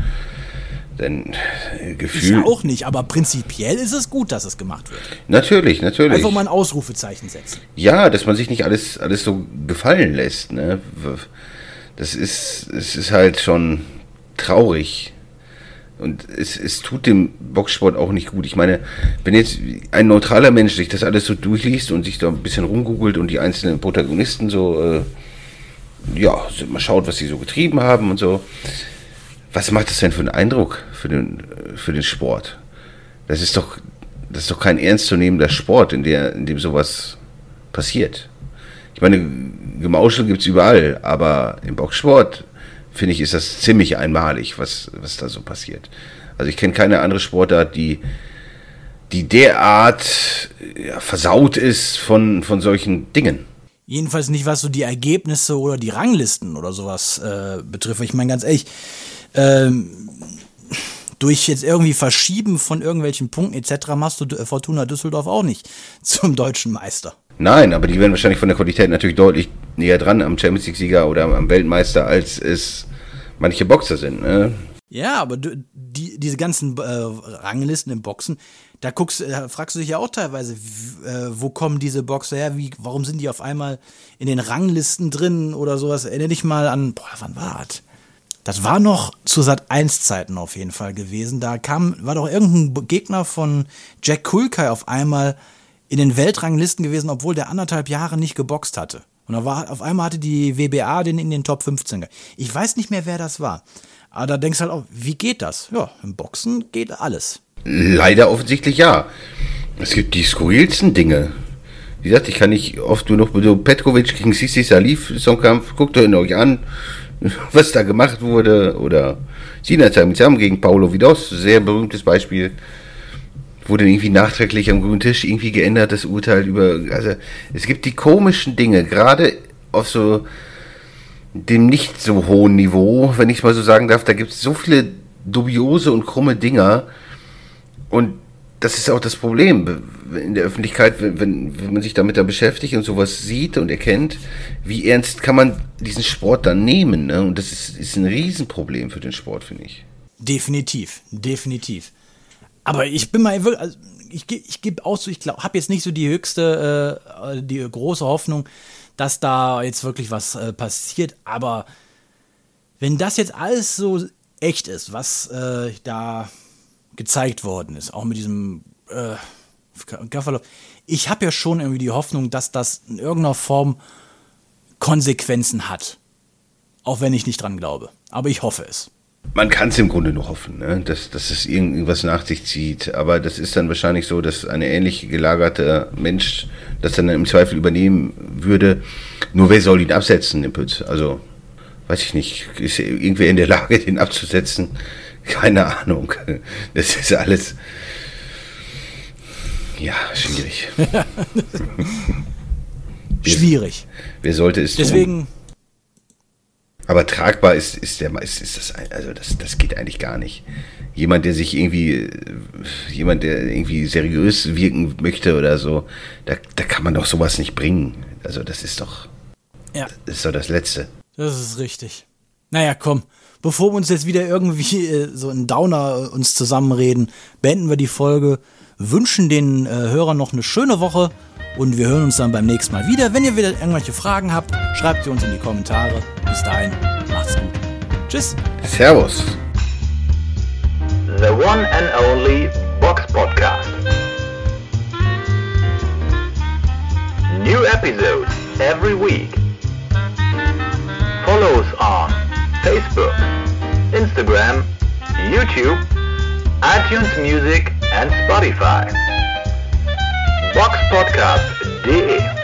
Denn äh, Ich Gefühl. auch nicht, aber prinzipiell ist es gut, dass es gemacht wird. Natürlich, natürlich. Einfach mal ein Ausrufezeichen setzen. Ja, dass man sich nicht alles, alles so gefallen lässt. Ne? Das ist, es ist halt schon traurig. Und es, es tut dem Boxsport auch nicht gut. Ich meine, wenn jetzt ein neutraler Mensch sich das alles so durchliest und sich da ein bisschen rumgoogelt und die einzelnen Protagonisten so, äh, ja, mal schaut, was sie so getrieben haben und so. Was macht das denn für einen Eindruck für den, für den Sport? Das ist doch, das ist doch kein ernstzunehmender Sport, in, der, in dem sowas passiert. Ich meine, Gemauschel gibt es überall, aber im Boxsport, finde ich, ist das ziemlich einmalig, was, was da so passiert. Also ich kenne keine andere Sportart, die, die derart ja, versaut ist von, von solchen Dingen. Jedenfalls nicht, was so die Ergebnisse oder die Ranglisten oder sowas äh, betrifft. Ich meine, ganz ehrlich, ähm, durch jetzt irgendwie Verschieben von irgendwelchen Punkten etc. machst du äh, Fortuna Düsseldorf auch nicht zum deutschen Meister. Nein, aber die werden wahrscheinlich von der Qualität natürlich deutlich näher dran am Champions League-Sieger oder am Weltmeister, als es manche Boxer sind. Ne? Ja, aber du, die, diese ganzen äh, Ranglisten im Boxen, da guckst, da fragst du dich ja auch teilweise, äh, wo kommen diese Boxer her? Wie, warum sind die auf einmal in den Ranglisten drin oder sowas? Erinnere dich mal an, boah, wann war das? Das war noch zu Sat 1 Zeiten auf jeden Fall gewesen. Da kam, war doch irgendein Gegner von Jack Kulkai auf einmal in den Weltranglisten gewesen, obwohl der anderthalb Jahre nicht geboxt hatte. Und war, auf einmal hatte die WBA den in den Top 15. ge- Ich weiß nicht mehr, wer das war. Aber da denkst du halt auch, wie geht das? Ja, im Boxen geht alles. Leider offensichtlich ja. Es gibt die skurrilsten Dinge. Wie gesagt, ich kann nicht oft nur noch so Petkovic gegen Sisi Salif Songkampf, guckt euch euch an, was da gemacht wurde. Oder Sina Tamizam gegen Paulo Vidos, sehr berühmtes Beispiel. Wurde irgendwie nachträglich am grünen Tisch irgendwie geändert, das Urteil über. Also es gibt die komischen Dinge, gerade auf so dem nicht so hohen Niveau, wenn ich es mal so sagen darf, da gibt es so viele dubiose und krumme Dinger. Und das ist auch das Problem in der Öffentlichkeit, wenn, wenn, man sich damit da beschäftigt und sowas sieht und erkennt, wie ernst kann man diesen Sport dann nehmen? Ne? Und das ist, ist ein Riesenproblem für den Sport, finde ich. Definitiv, definitiv. Aber ich bin mal also ich, ich gebe auch so, ich glaube, habe jetzt nicht so die höchste, äh, die große Hoffnung, dass da jetzt wirklich was äh, passiert. Aber wenn das jetzt alles so echt ist, was äh, da gezeigt worden ist, auch mit diesem äh, Gafferlauf, ich habe ja schon irgendwie die Hoffnung, dass das in irgendeiner Form Konsequenzen hat. Auch wenn ich nicht dran glaube. Aber ich hoffe es. Man kann es im Grunde nur hoffen, ne? dass, dass es irgendwas nach sich zieht. Aber das ist dann wahrscheinlich so, dass eine ähnlich gelagerte Mensch das dann im Zweifel übernehmen würde. Nur wer soll ihn absetzen, den Pütz? Also, weiß ich nicht. Ist irgendwer in der Lage, den abzusetzen? Keine Ahnung. Das ist alles. Ja, schwierig. Schwierig. Wer sollte es tun? Deswegen, Aber tragbar ist, ist der ist, ist das also das, das geht eigentlich gar nicht. Jemand, der sich irgendwie jemand, der irgendwie seriös wirken möchte oder so, da, da kann man doch sowas nicht bringen. Also das ist doch ja, das ist doch das Letzte. das ist richtig. Naja, komm. Bevor wir uns jetzt wieder irgendwie äh, so ein Downer äh, uns zusammenreden, beenden wir die Folge, wünschen den äh, Hörern noch eine schöne Woche und wir hören uns dann beim nächsten Mal wieder. Wenn ihr wieder irgendwelche Fragen habt, schreibt sie uns in die Kommentare. Bis dahin, macht's gut. Tschüss. Servus. The one and only Box Podcast. New episodes every week. Follow us on Facebook, Instagram, YouTube, iTunes Music and Spotify. Box Podcast Boxpodcast.de